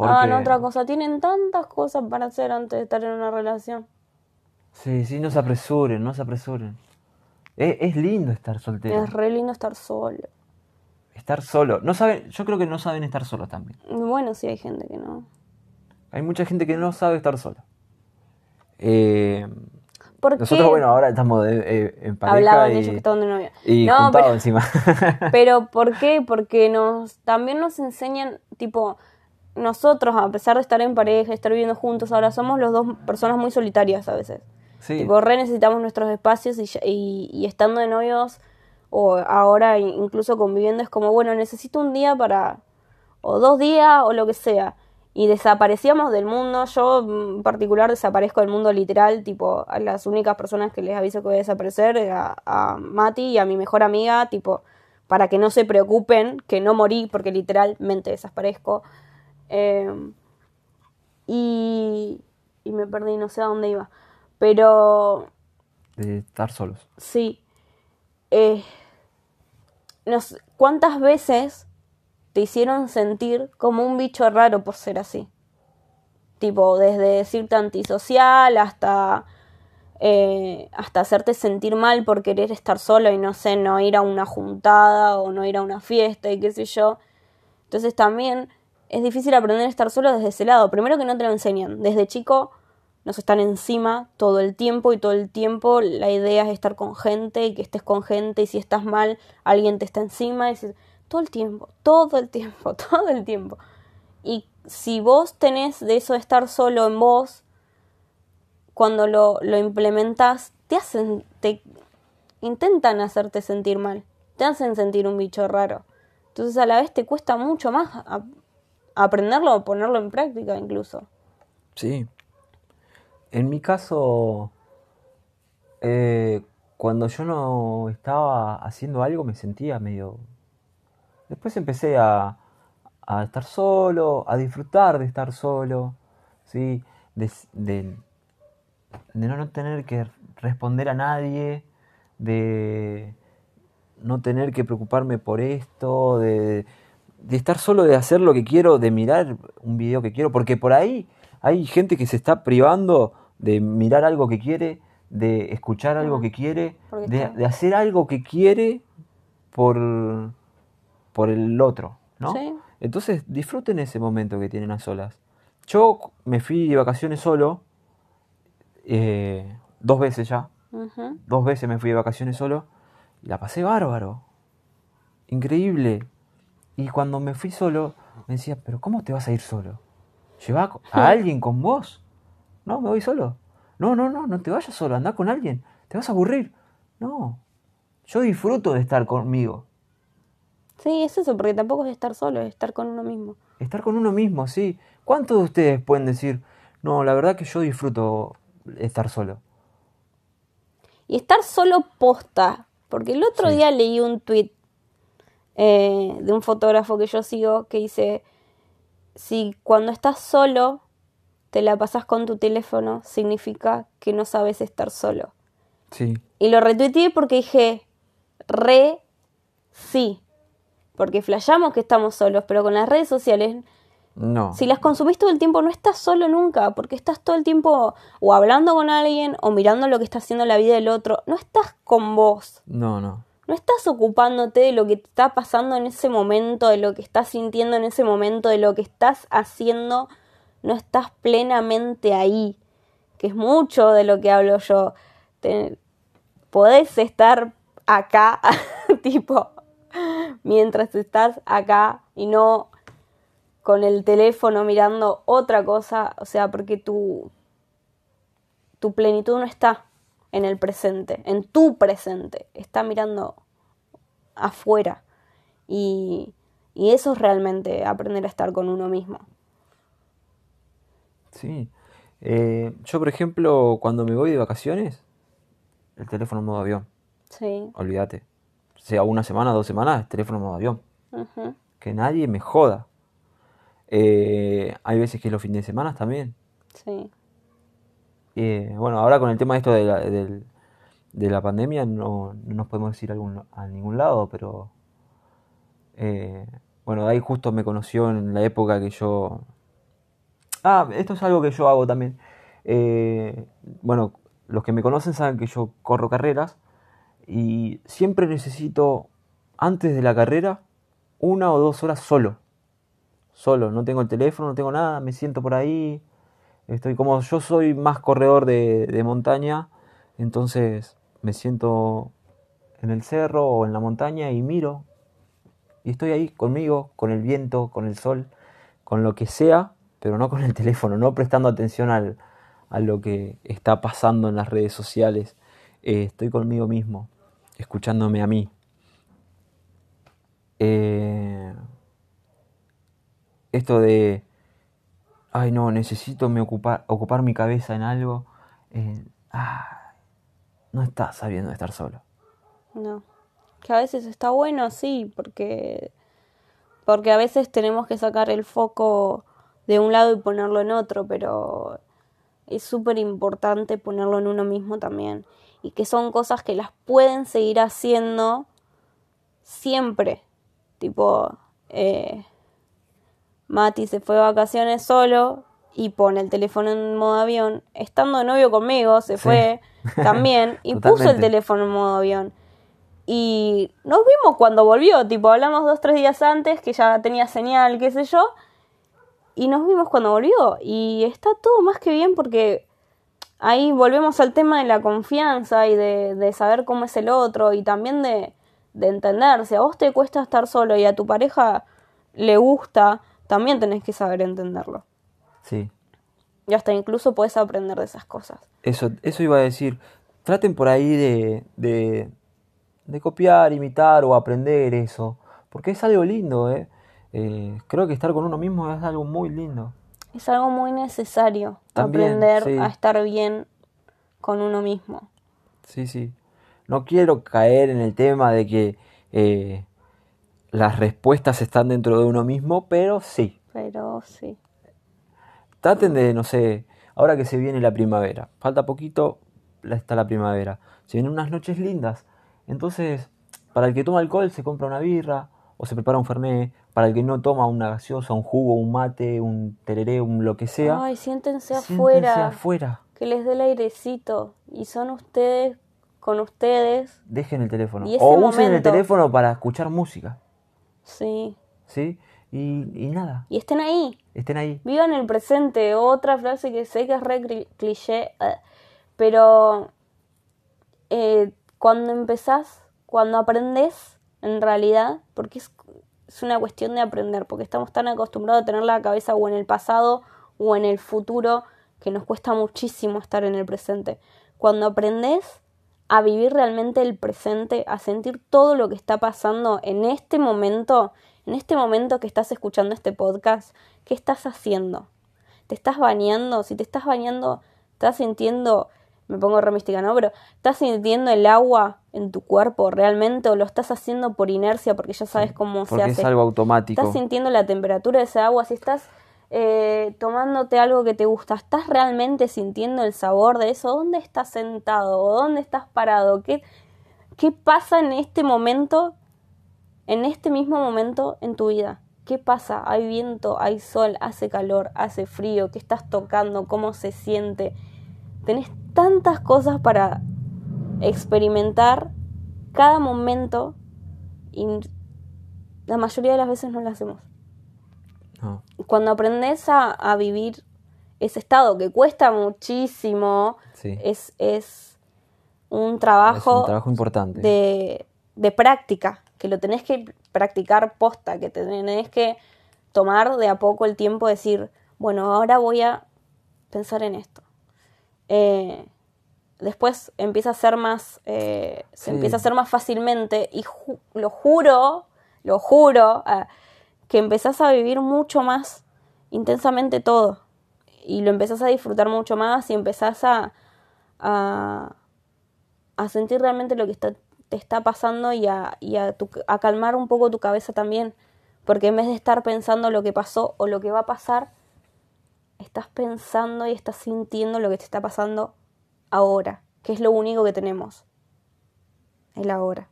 Hagan otra cosa. Tienen tantas cosas para hacer antes de estar en una relación. Sí, sí, no se apresuren, no se apresuren. Es, es lindo estar soltero. Es re lindo estar solo. Estar solo. No saben, yo creo que no saben estar solos también. Bueno, sí hay gente que no. Hay mucha gente que no sabe estar sola. Eh, ¿Por nosotros, qué? bueno, ahora estamos de- eh, en pareja Hablaban y, ellos que estaban de novia. y no, juntados pero, encima. pero ¿por qué? Porque nos también nos enseñan, tipo, nosotros, a pesar de estar en pareja, estar viviendo juntos, ahora somos los dos personas muy solitarias a veces. Sí, Tipo, re necesitamos nuestros espacios y, y, y estando de novios o ahora incluso conviviendo es como, bueno, necesito un día para, o dos días o lo que sea. Y desaparecíamos del mundo, yo en particular desaparezco del mundo literal, tipo, a las únicas personas que les aviso que voy a desaparecer, a, a Mati y a mi mejor amiga, tipo, para que no se preocupen, que no morí, porque literalmente desaparezco. Eh, y, y me perdí, no sé a dónde iba. Pero de estar solos. sí. Eh, nos- ¿Cuántas veces te hicieron sentir como un bicho raro por ser así? Tipo, desde decirte antisocial hasta, eh, hasta hacerte sentir mal por querer estar solo y no sé, no ir a una juntada o no ir a una fiesta y qué sé yo. Entonces también es difícil aprender a estar solo desde ese lado. Primero que no te lo enseñan. Desde chico nos están encima todo el tiempo y todo el tiempo la idea es estar con gente y que estés con gente y si estás mal alguien te está encima y todo el tiempo, todo el tiempo, todo el tiempo. Y si vos tenés de eso de estar solo en vos, cuando lo, lo te hacen, te intentan hacerte sentir mal, te hacen sentir un bicho raro. Entonces a la vez te cuesta mucho más aprenderlo o ponerlo en práctica incluso. Sí. En mi caso, eh, cuando yo no estaba haciendo algo me sentía medio... Después empecé a, a estar solo, a disfrutar de estar solo, ¿sí? De, de- de no, no tener que responder a nadie, de no tener que preocuparme por esto, de, de estar solo, de hacer lo que quiero, de mirar un video que quiero, porque por ahí hay gente que se está privando de mirar algo que quiere, de escuchar algo que quiere, de, de hacer algo que quiere por, por el otro, ¿no? Sí. Entonces disfruten ese momento que tienen a solas. Yo me fui de vacaciones solo, eh, dos veces ya, dos veces me fui de vacaciones solo, y la pasé bárbaro, increíble. Y cuando me fui solo, me decía, pero ¿cómo te vas a ir solo? ¿Lleva a alguien con vos? No, me voy solo. No, no, no, no te vayas solo, anda con alguien, te vas a aburrir. No, yo disfruto de estar conmigo. Sí, es eso, porque tampoco es estar solo, es estar con uno mismo. Estar con uno mismo, sí. ¿Cuántos de ustedes pueden decir, no, la verdad que yo disfruto estar solo? Y estar solo posta, porque el otro Sí. día leí un tweet de un fotógrafo que yo sigo que dice, si cuando estás solo te la pasas con tu teléfono, significa que no sabes estar solo. Sí, Y lo retuiteé porque dije, re, sí. Porque flashamos que estamos solos, pero con las redes sociales, no. si las consumís todo el tiempo, no estás solo nunca, porque estás todo el tiempo o hablando con alguien o mirando lo que está haciendo la vida del otro. No estás con vos. No, no. No estás ocupándote de lo que te está pasando en ese momento, de lo que estás sintiendo en ese momento, de lo que estás haciendo. No estás plenamente ahí. Que es mucho de lo que hablo yo. Te- podés estar acá, tipo, mientras estás acá y no con el teléfono mirando otra cosa. O sea, porque tu, tu plenitud no está en el presente, en tu presente, está mirando afuera. Y, y eso es realmente aprender a estar con uno mismo. Sí. Eh, yo, por ejemplo, cuando me voy de vacaciones, el teléfono en modo avión. Sí. Olvídate. Sea una semana, dos semanas, teléfono en modo avión. Ujú. Que nadie me joda. Eh, hay veces que los fines de semana también. Sí. Eh, bueno, ahora con el tema de esto de la, de la pandemia no, no nos podemos ir a, algún- a ningún lado, pero eh, bueno, ahí justo me conoció en la época que yo... Ah, esto es algo que yo hago también. Eh, bueno, los que me conocen saben que yo corro carreras y siempre necesito, antes de la carrera, una o dos horas solo. solo, no tengo el teléfono, no tengo nada, me siento por ahí, estoy como yo soy más corredor de, de montaña, entonces me siento en el cerro o en la montaña y miro y estoy ahí conmigo, con el viento, con el sol, con lo que sea, pero no con el teléfono, no prestando atención al, a lo que está pasando en las redes sociales. Eh, estoy conmigo mismo, escuchándome a mí. Eh, esto de, ay no, necesito me ocupar, ocupar mi cabeza en algo, eh, ah, no estás sabiendo estar solo. No. Que a veces está bueno, sí, porque, porque a veces tenemos que sacar el foco de un lado y ponerlo en otro, pero es súper importante ponerlo en uno mismo también. Y que son cosas que las pueden seguir haciendo siempre. Tipo, eh, Mati se fue de vacaciones solo y pone el teléfono en modo avión. Estando de novio conmigo, se fue también y puso el teléfono en modo avión. Y nos vimos cuando volvió, tipo, hablamos dos, tres días antes, que ya tenía señal, qué sé yo, y nos vimos cuando volvió. Y está todo más que bien porque ahí volvemos al tema de la confianza y de, de saber cómo es el otro y también de, de entender. Si a vos te cuesta estar solo y a tu pareja le gusta, también tenés que saber entenderlo. Sí. Y hasta incluso puedes aprender de esas cosas. Eso, eso iba a decir. Traten por ahí de, de, de copiar, imitar o aprender eso. Porque es algo lindo, ¿eh? Eh, creo que estar con uno mismo es algo muy lindo. Es algo muy necesario También, aprender sí. a estar bien con uno mismo. Sí, sí. No quiero caer en el tema de que eh, las respuestas están dentro de uno mismo, pero sí. Pero sí. Traten de, no sé, ahora que se viene la primavera, falta poquito, está la primavera. Se vienen unas noches lindas. Entonces, para el que toma alcohol se compra una birra o se prepara un fernet. Para el que no toma una gaseosa, un jugo, un mate, un tereré, un lo que sea. Ay, siéntense siéntense afuera. afuera. Que les dé el airecito. Y son ustedes con ustedes. Dejen el teléfono. Y ese O usen el teléfono para escuchar música. Sí. ¿Sí? Y, y nada, Y estén ahí. estén ahí. Vivan el presente. Otra frase que sé que es re cli- cliché. eh, Pero eh, cuando empezás, cuando aprendes, en realidad, porque es, es una cuestión de aprender, porque estamos tan acostumbrados a tener la cabeza o en el pasado o en el futuro que nos cuesta muchísimo estar en el presente. Cuando aprendes a vivir realmente el presente, a sentir todo lo que está pasando en este momento, en este momento que estás escuchando este podcast, ¿qué estás haciendo? ¿Te estás bañando? Si te estás bañando, estás sintiendo, me pongo re mística, ¿no? Pero estás sintiendo el agua en tu cuerpo realmente o lo estás haciendo por inercia porque ya sabes cómo se Porque hace. es algo automático. Estás sintiendo la temperatura de esa agua, si estás eh, tomándote algo que te gusta, ¿estás realmente sintiendo el sabor de eso? ¿Dónde estás sentado? ¿O dónde estás parado? ¿Qué, ¿Qué pasa en este momento, en este mismo momento en tu vida? ¿Qué pasa? Hay viento, hay sol, hace calor, hace frío, ¿qué estás tocando? ¿Cómo se siente? Tenés tantas cosas para experimentar cada momento y la mayoría de las veces no lo hacemos No. cuando aprendes a, a vivir ese estado que cuesta muchísimo, Sí. es, es un trabajo, Es un trabajo importante. de, de práctica, que lo tenés que practicar posta, que te tenés que tomar de a poco el tiempo de decir, bueno, ahora voy a pensar en esto. Eh, después empieza a ser más, eh, se Sí. empieza a hacer más fácilmente y ju- lo juro, lo juro, ah, que empezás a vivir mucho más intensamente todo y lo empezás a disfrutar mucho más y empezás a, a, a sentir realmente lo que está, te está pasando y, a, y a, tu- a calmar un poco tu cabeza también. Porque en vez de estar pensando lo que pasó o lo que va a pasar, estás pensando y estás sintiendo lo que te está pasando ahora, que es lo único que tenemos. El ahora.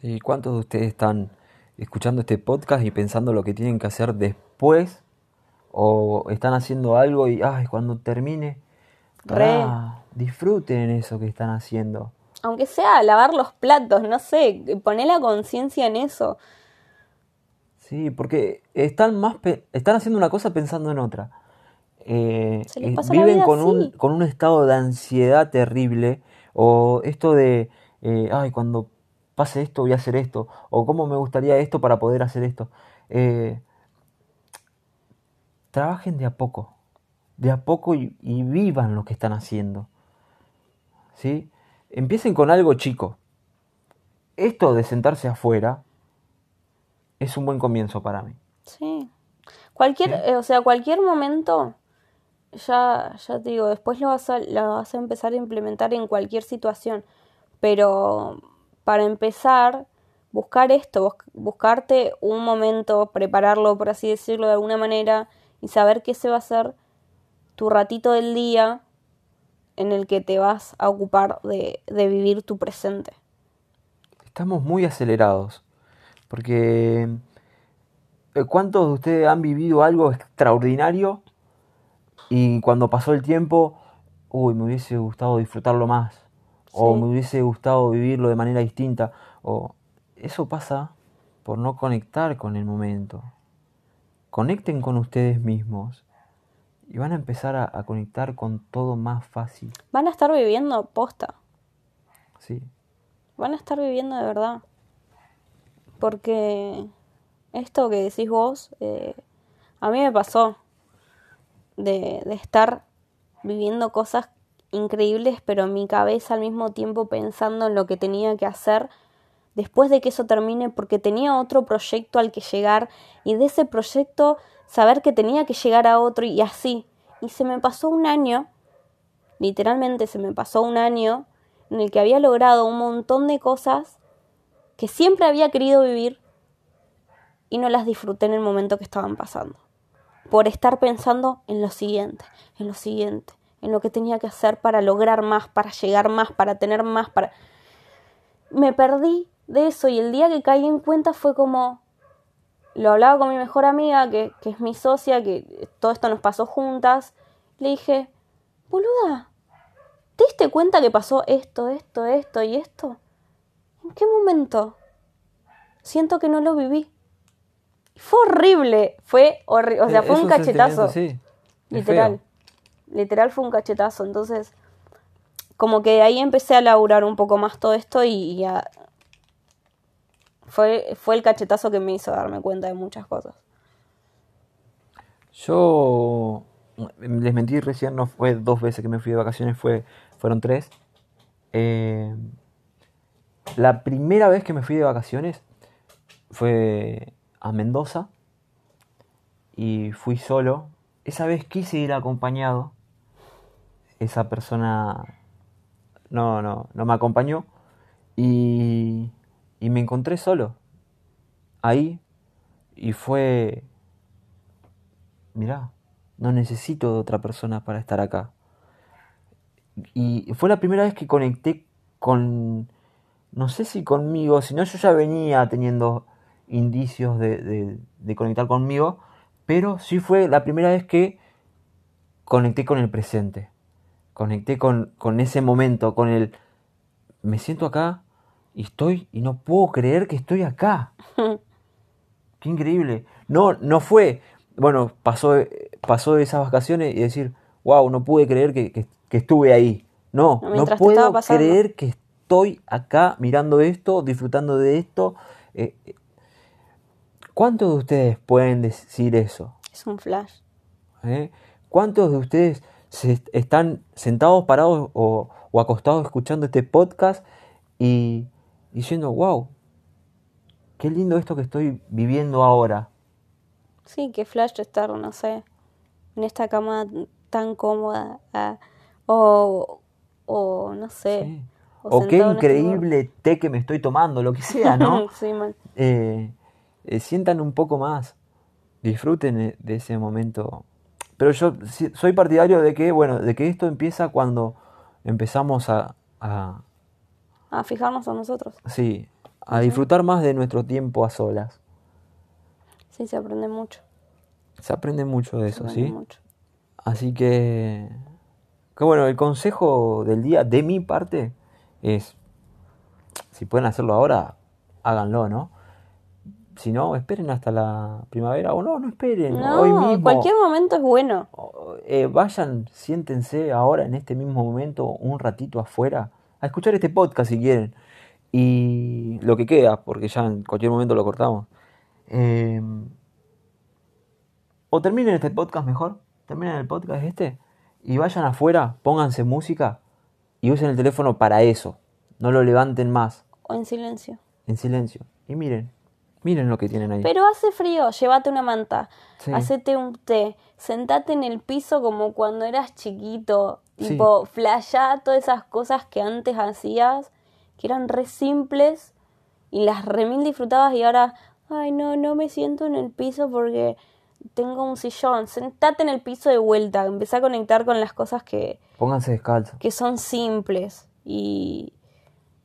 Sí, ¿Cuántos de ustedes están escuchando este podcast y pensando lo que tienen que hacer después? ¿O están haciendo algo y, ay, cuando termine, pará, disfruten eso que están haciendo? Aunque sea lavar los platos, no sé, poner la conciencia en eso. Sí, porque están más pe- están haciendo una cosa pensando en otra. Eh, Se les eh, la viven vida con un, con un estado de ansiedad terrible. O esto de, eh, ay, cuando pase esto voy a hacer esto. O cómo me gustaría esto para poder hacer esto. Eh, trabajen de a poco. De a poco y, y vivan lo que están haciendo. ¿Sí? Empiecen con algo chico. Esto de sentarse afuera es un buen comienzo para mí. Sí. Cualquier, Sí. eh, o sea, cualquier momento, ya, ya te digo, después lo vas a, lo vas a empezar a implementar en cualquier situación. Pero para empezar, buscar esto, bus- buscarte un momento, prepararlo, por así decirlo, de alguna manera, y saber que ese va a ser tu ratito del día en el que te vas a ocupar de, de vivir tu presente. Estamos muy acelerados. Porque eh, ¿cuántos de ustedes han vivido algo extraordinario y cuando pasó el tiempo, uy, me hubiese gustado disfrutarlo más? O me hubiese gustado vivirlo de manera distinta. O eso pasa por no conectar con el momento. Conecten con ustedes mismos y van a empezar a, a conectar con todo más fácil. Van a estar viviendo posta. ¿sí? van a estar viviendo de verdad. Porque esto que decís vos, eh, a mí me pasó de, de estar viviendo cosas increíbles, pero en mi cabeza al mismo tiempo pensando en lo que tenía que hacer después de que eso termine, porque tenía otro proyecto al que llegar y de ese proyecto saber que tenía que llegar a otro y así. Y se me pasó un año, literalmente se me pasó un año en el que había logrado un montón de cosas que siempre había querido vivir y no las disfruté en el momento que estaban pasando. Por estar pensando en lo siguiente, en lo siguiente, en lo que tenía que hacer para lograr más, para llegar más, para tener más, para... Me perdí de eso y el día que caí en cuenta fue como... Lo hablaba con mi mejor amiga, que, es mi socia, que todo esto nos pasó juntas. Le dije, boluda, ¿Te diste cuenta que pasó esto, esto, esto y esto? ¿En qué momento? Siento que no lo viví. Fue horrible, fue horrible, o sea, fue un cachetazo. sí, Literal. feo. Literal fue un cachetazo. Entonces, como que ahí empecé a laburar un poco más todo esto y, y a- fue, fue el cachetazo que me hizo darme cuenta de muchas cosas. Yo les mentí recién, no fue dos veces que me fui de vacaciones, fue, fueron tres. Eh, la primera vez que me fui de vacaciones fue a Mendoza y fui solo. Esa vez quise ir acompañado. Esa persona no, no, no me acompañó y, y me encontré solo ahí y fue mirá, no necesito de otra persona para estar acá. Y fue la primera vez que conecté con, no sé si conmigo, sino yo ya venía teniendo indicios de, de- de conectar conmigo, pero sí fue la primera vez que conecté con el presente, conecté con, con ese momento, con el, me siento acá y estoy, y no puedo creer que estoy acá. Qué increíble. No, no fue, bueno, pasó, pasó esas vacaciones y decir, wow, no pude creer que, que- que estuve ahí. No, No, no puedo creer que estoy acá mirando esto, disfrutando de esto. Eh, ¿Cuántos de ustedes pueden decir eso? Es un flash. ¿Eh? ¿Cuántos de ustedes se est- están sentados, parados o, o acostados escuchando este podcast y diciendo, wow, qué lindo esto que estoy viviendo ahora? Sí, que flash estar, no sé, en esta cama tan cómoda. ah, o, o, no sé. Sí. O O qué este increíble té que me estoy tomando, lo que sea, ¿no? sí, mal. Eh, eh, sientan un poco más, disfruten de ese momento. Pero yo soy partidario de que, bueno, de que esto empieza cuando empezamos a, a, A fijarnos a nosotros. sí, a disfrutar más de nuestro tiempo a solas. Sí, se aprende mucho. Se aprende mucho de se eso, aprende ¿sí? mucho. Así que, que bueno, el consejo del día de mi parte es, si pueden hacerlo ahora, háganlo, ¿no? si no, esperen hasta la primavera o no, no esperen, No, hoy mismo. cualquier momento es bueno. Eh, vayan, siéntense ahora en este mismo momento un ratito afuera a escuchar este podcast si quieren. Y lo que queda, porque ya en cualquier momento lo cortamos. Eh, o terminen este podcast mejor, terminen el podcast este y vayan afuera, pónganse música y usen el teléfono para eso. No lo levanten más, O en silencio. en silencio. Y miren, miren lo que tienen ahí. Pero hace frío, llévate una manta, Sí. hacete un té, sentate en el piso como cuando eras chiquito, Sí. tipo, flashá todas esas cosas que antes hacías, que eran re simples y las remil disfrutabas y ahora, ay no, no me siento en el piso porque tengo un sillón, sentate en el piso de vuelta, empecé a conectar con las cosas que, Pónganse descalzos. que son simples y,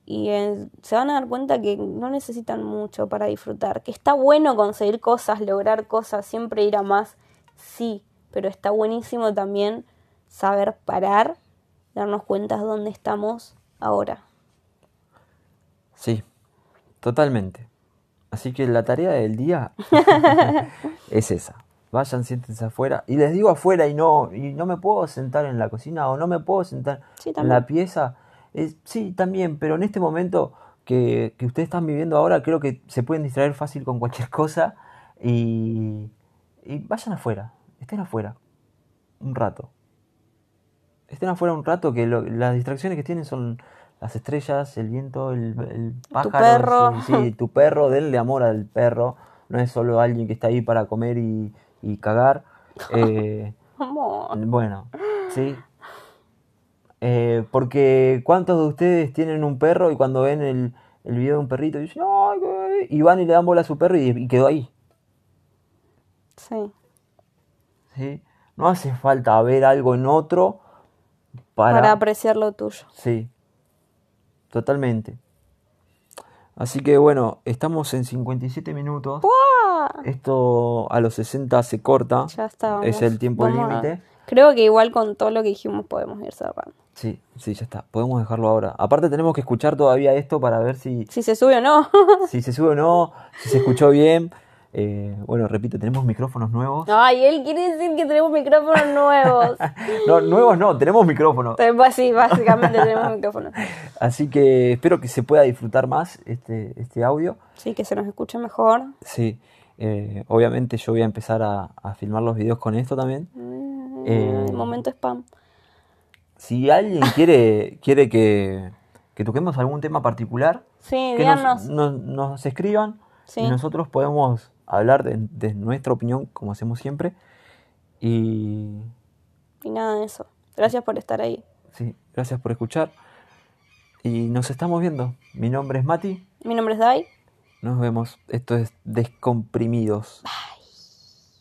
y eh, se van a dar cuenta que no necesitan mucho para disfrutar, que está bueno conseguir cosas, lograr cosas, siempre ir a más, sí, pero está buenísimo también saber parar, darnos cuenta dónde estamos ahora. Sí, totalmente. Así que la tarea del día es esa. Vayan, siéntense afuera. Y les digo afuera y no, y no me puedo sentar en la cocina o no me puedo sentar Sí, en la pieza. Es, sí, también, pero en este momento que, que ustedes están viviendo ahora, creo que se pueden distraer fácil con cualquier cosa. Y, y vayan afuera, estén afuera un rato. Estén afuera un rato que lo- las distracciones que tienen son las estrellas, el viento, el, el pájaro, perro. sí, sí, tu perro, denle amor al perro. No es solo alguien que está ahí para comer y, y cagar. Eh, bueno, sí. Eh, porque ¿cuántos de ustedes tienen un perro y cuando ven el, el video de un perrito dicen, y van y le dan bola a su perro y, y quedó ahí? Sí. ¿sí? No hace falta ver algo en otro para... Para apreciar lo tuyo. Sí, totalmente. Así que bueno, estamos en 57 minutos. Esto a los 60 se corta. Ya estábamos. Es el tiempo límite. Creo que igual con todo lo que dijimos podemos ir cerrando. Sí, sí, ya está. Podemos dejarlo ahora. Aparte tenemos que escuchar todavía esto para ver si, Si se sube o no. si se sube o no, si se escuchó bien. Eh, bueno, repito, tenemos micrófonos nuevos. Ay, él quiere decir que tenemos micrófonos nuevos. No, nuevos no, tenemos micrófonos. Pues sí, básicamente tenemos micrófonos. Así que espero que se pueda disfrutar más este, este audio. Sí, que se nos escuche mejor. Sí, eh, obviamente yo voy a empezar a, a filmar los videos con esto también. Eh, Momento spam. Si alguien quiere, quiere que, que toquemos algún tema particular, Sí, que nos, díganos. nos- nos escriban Sí. y nosotros podemos hablar de, de nuestra opinión como hacemos siempre. Y Y nada de eso. Gracias por estar ahí. sí, gracias por escuchar. Y nos estamos viendo. Mi nombre es Mati. Mi nombre es Dai. Nos vemos. Esto es Descomprimidos.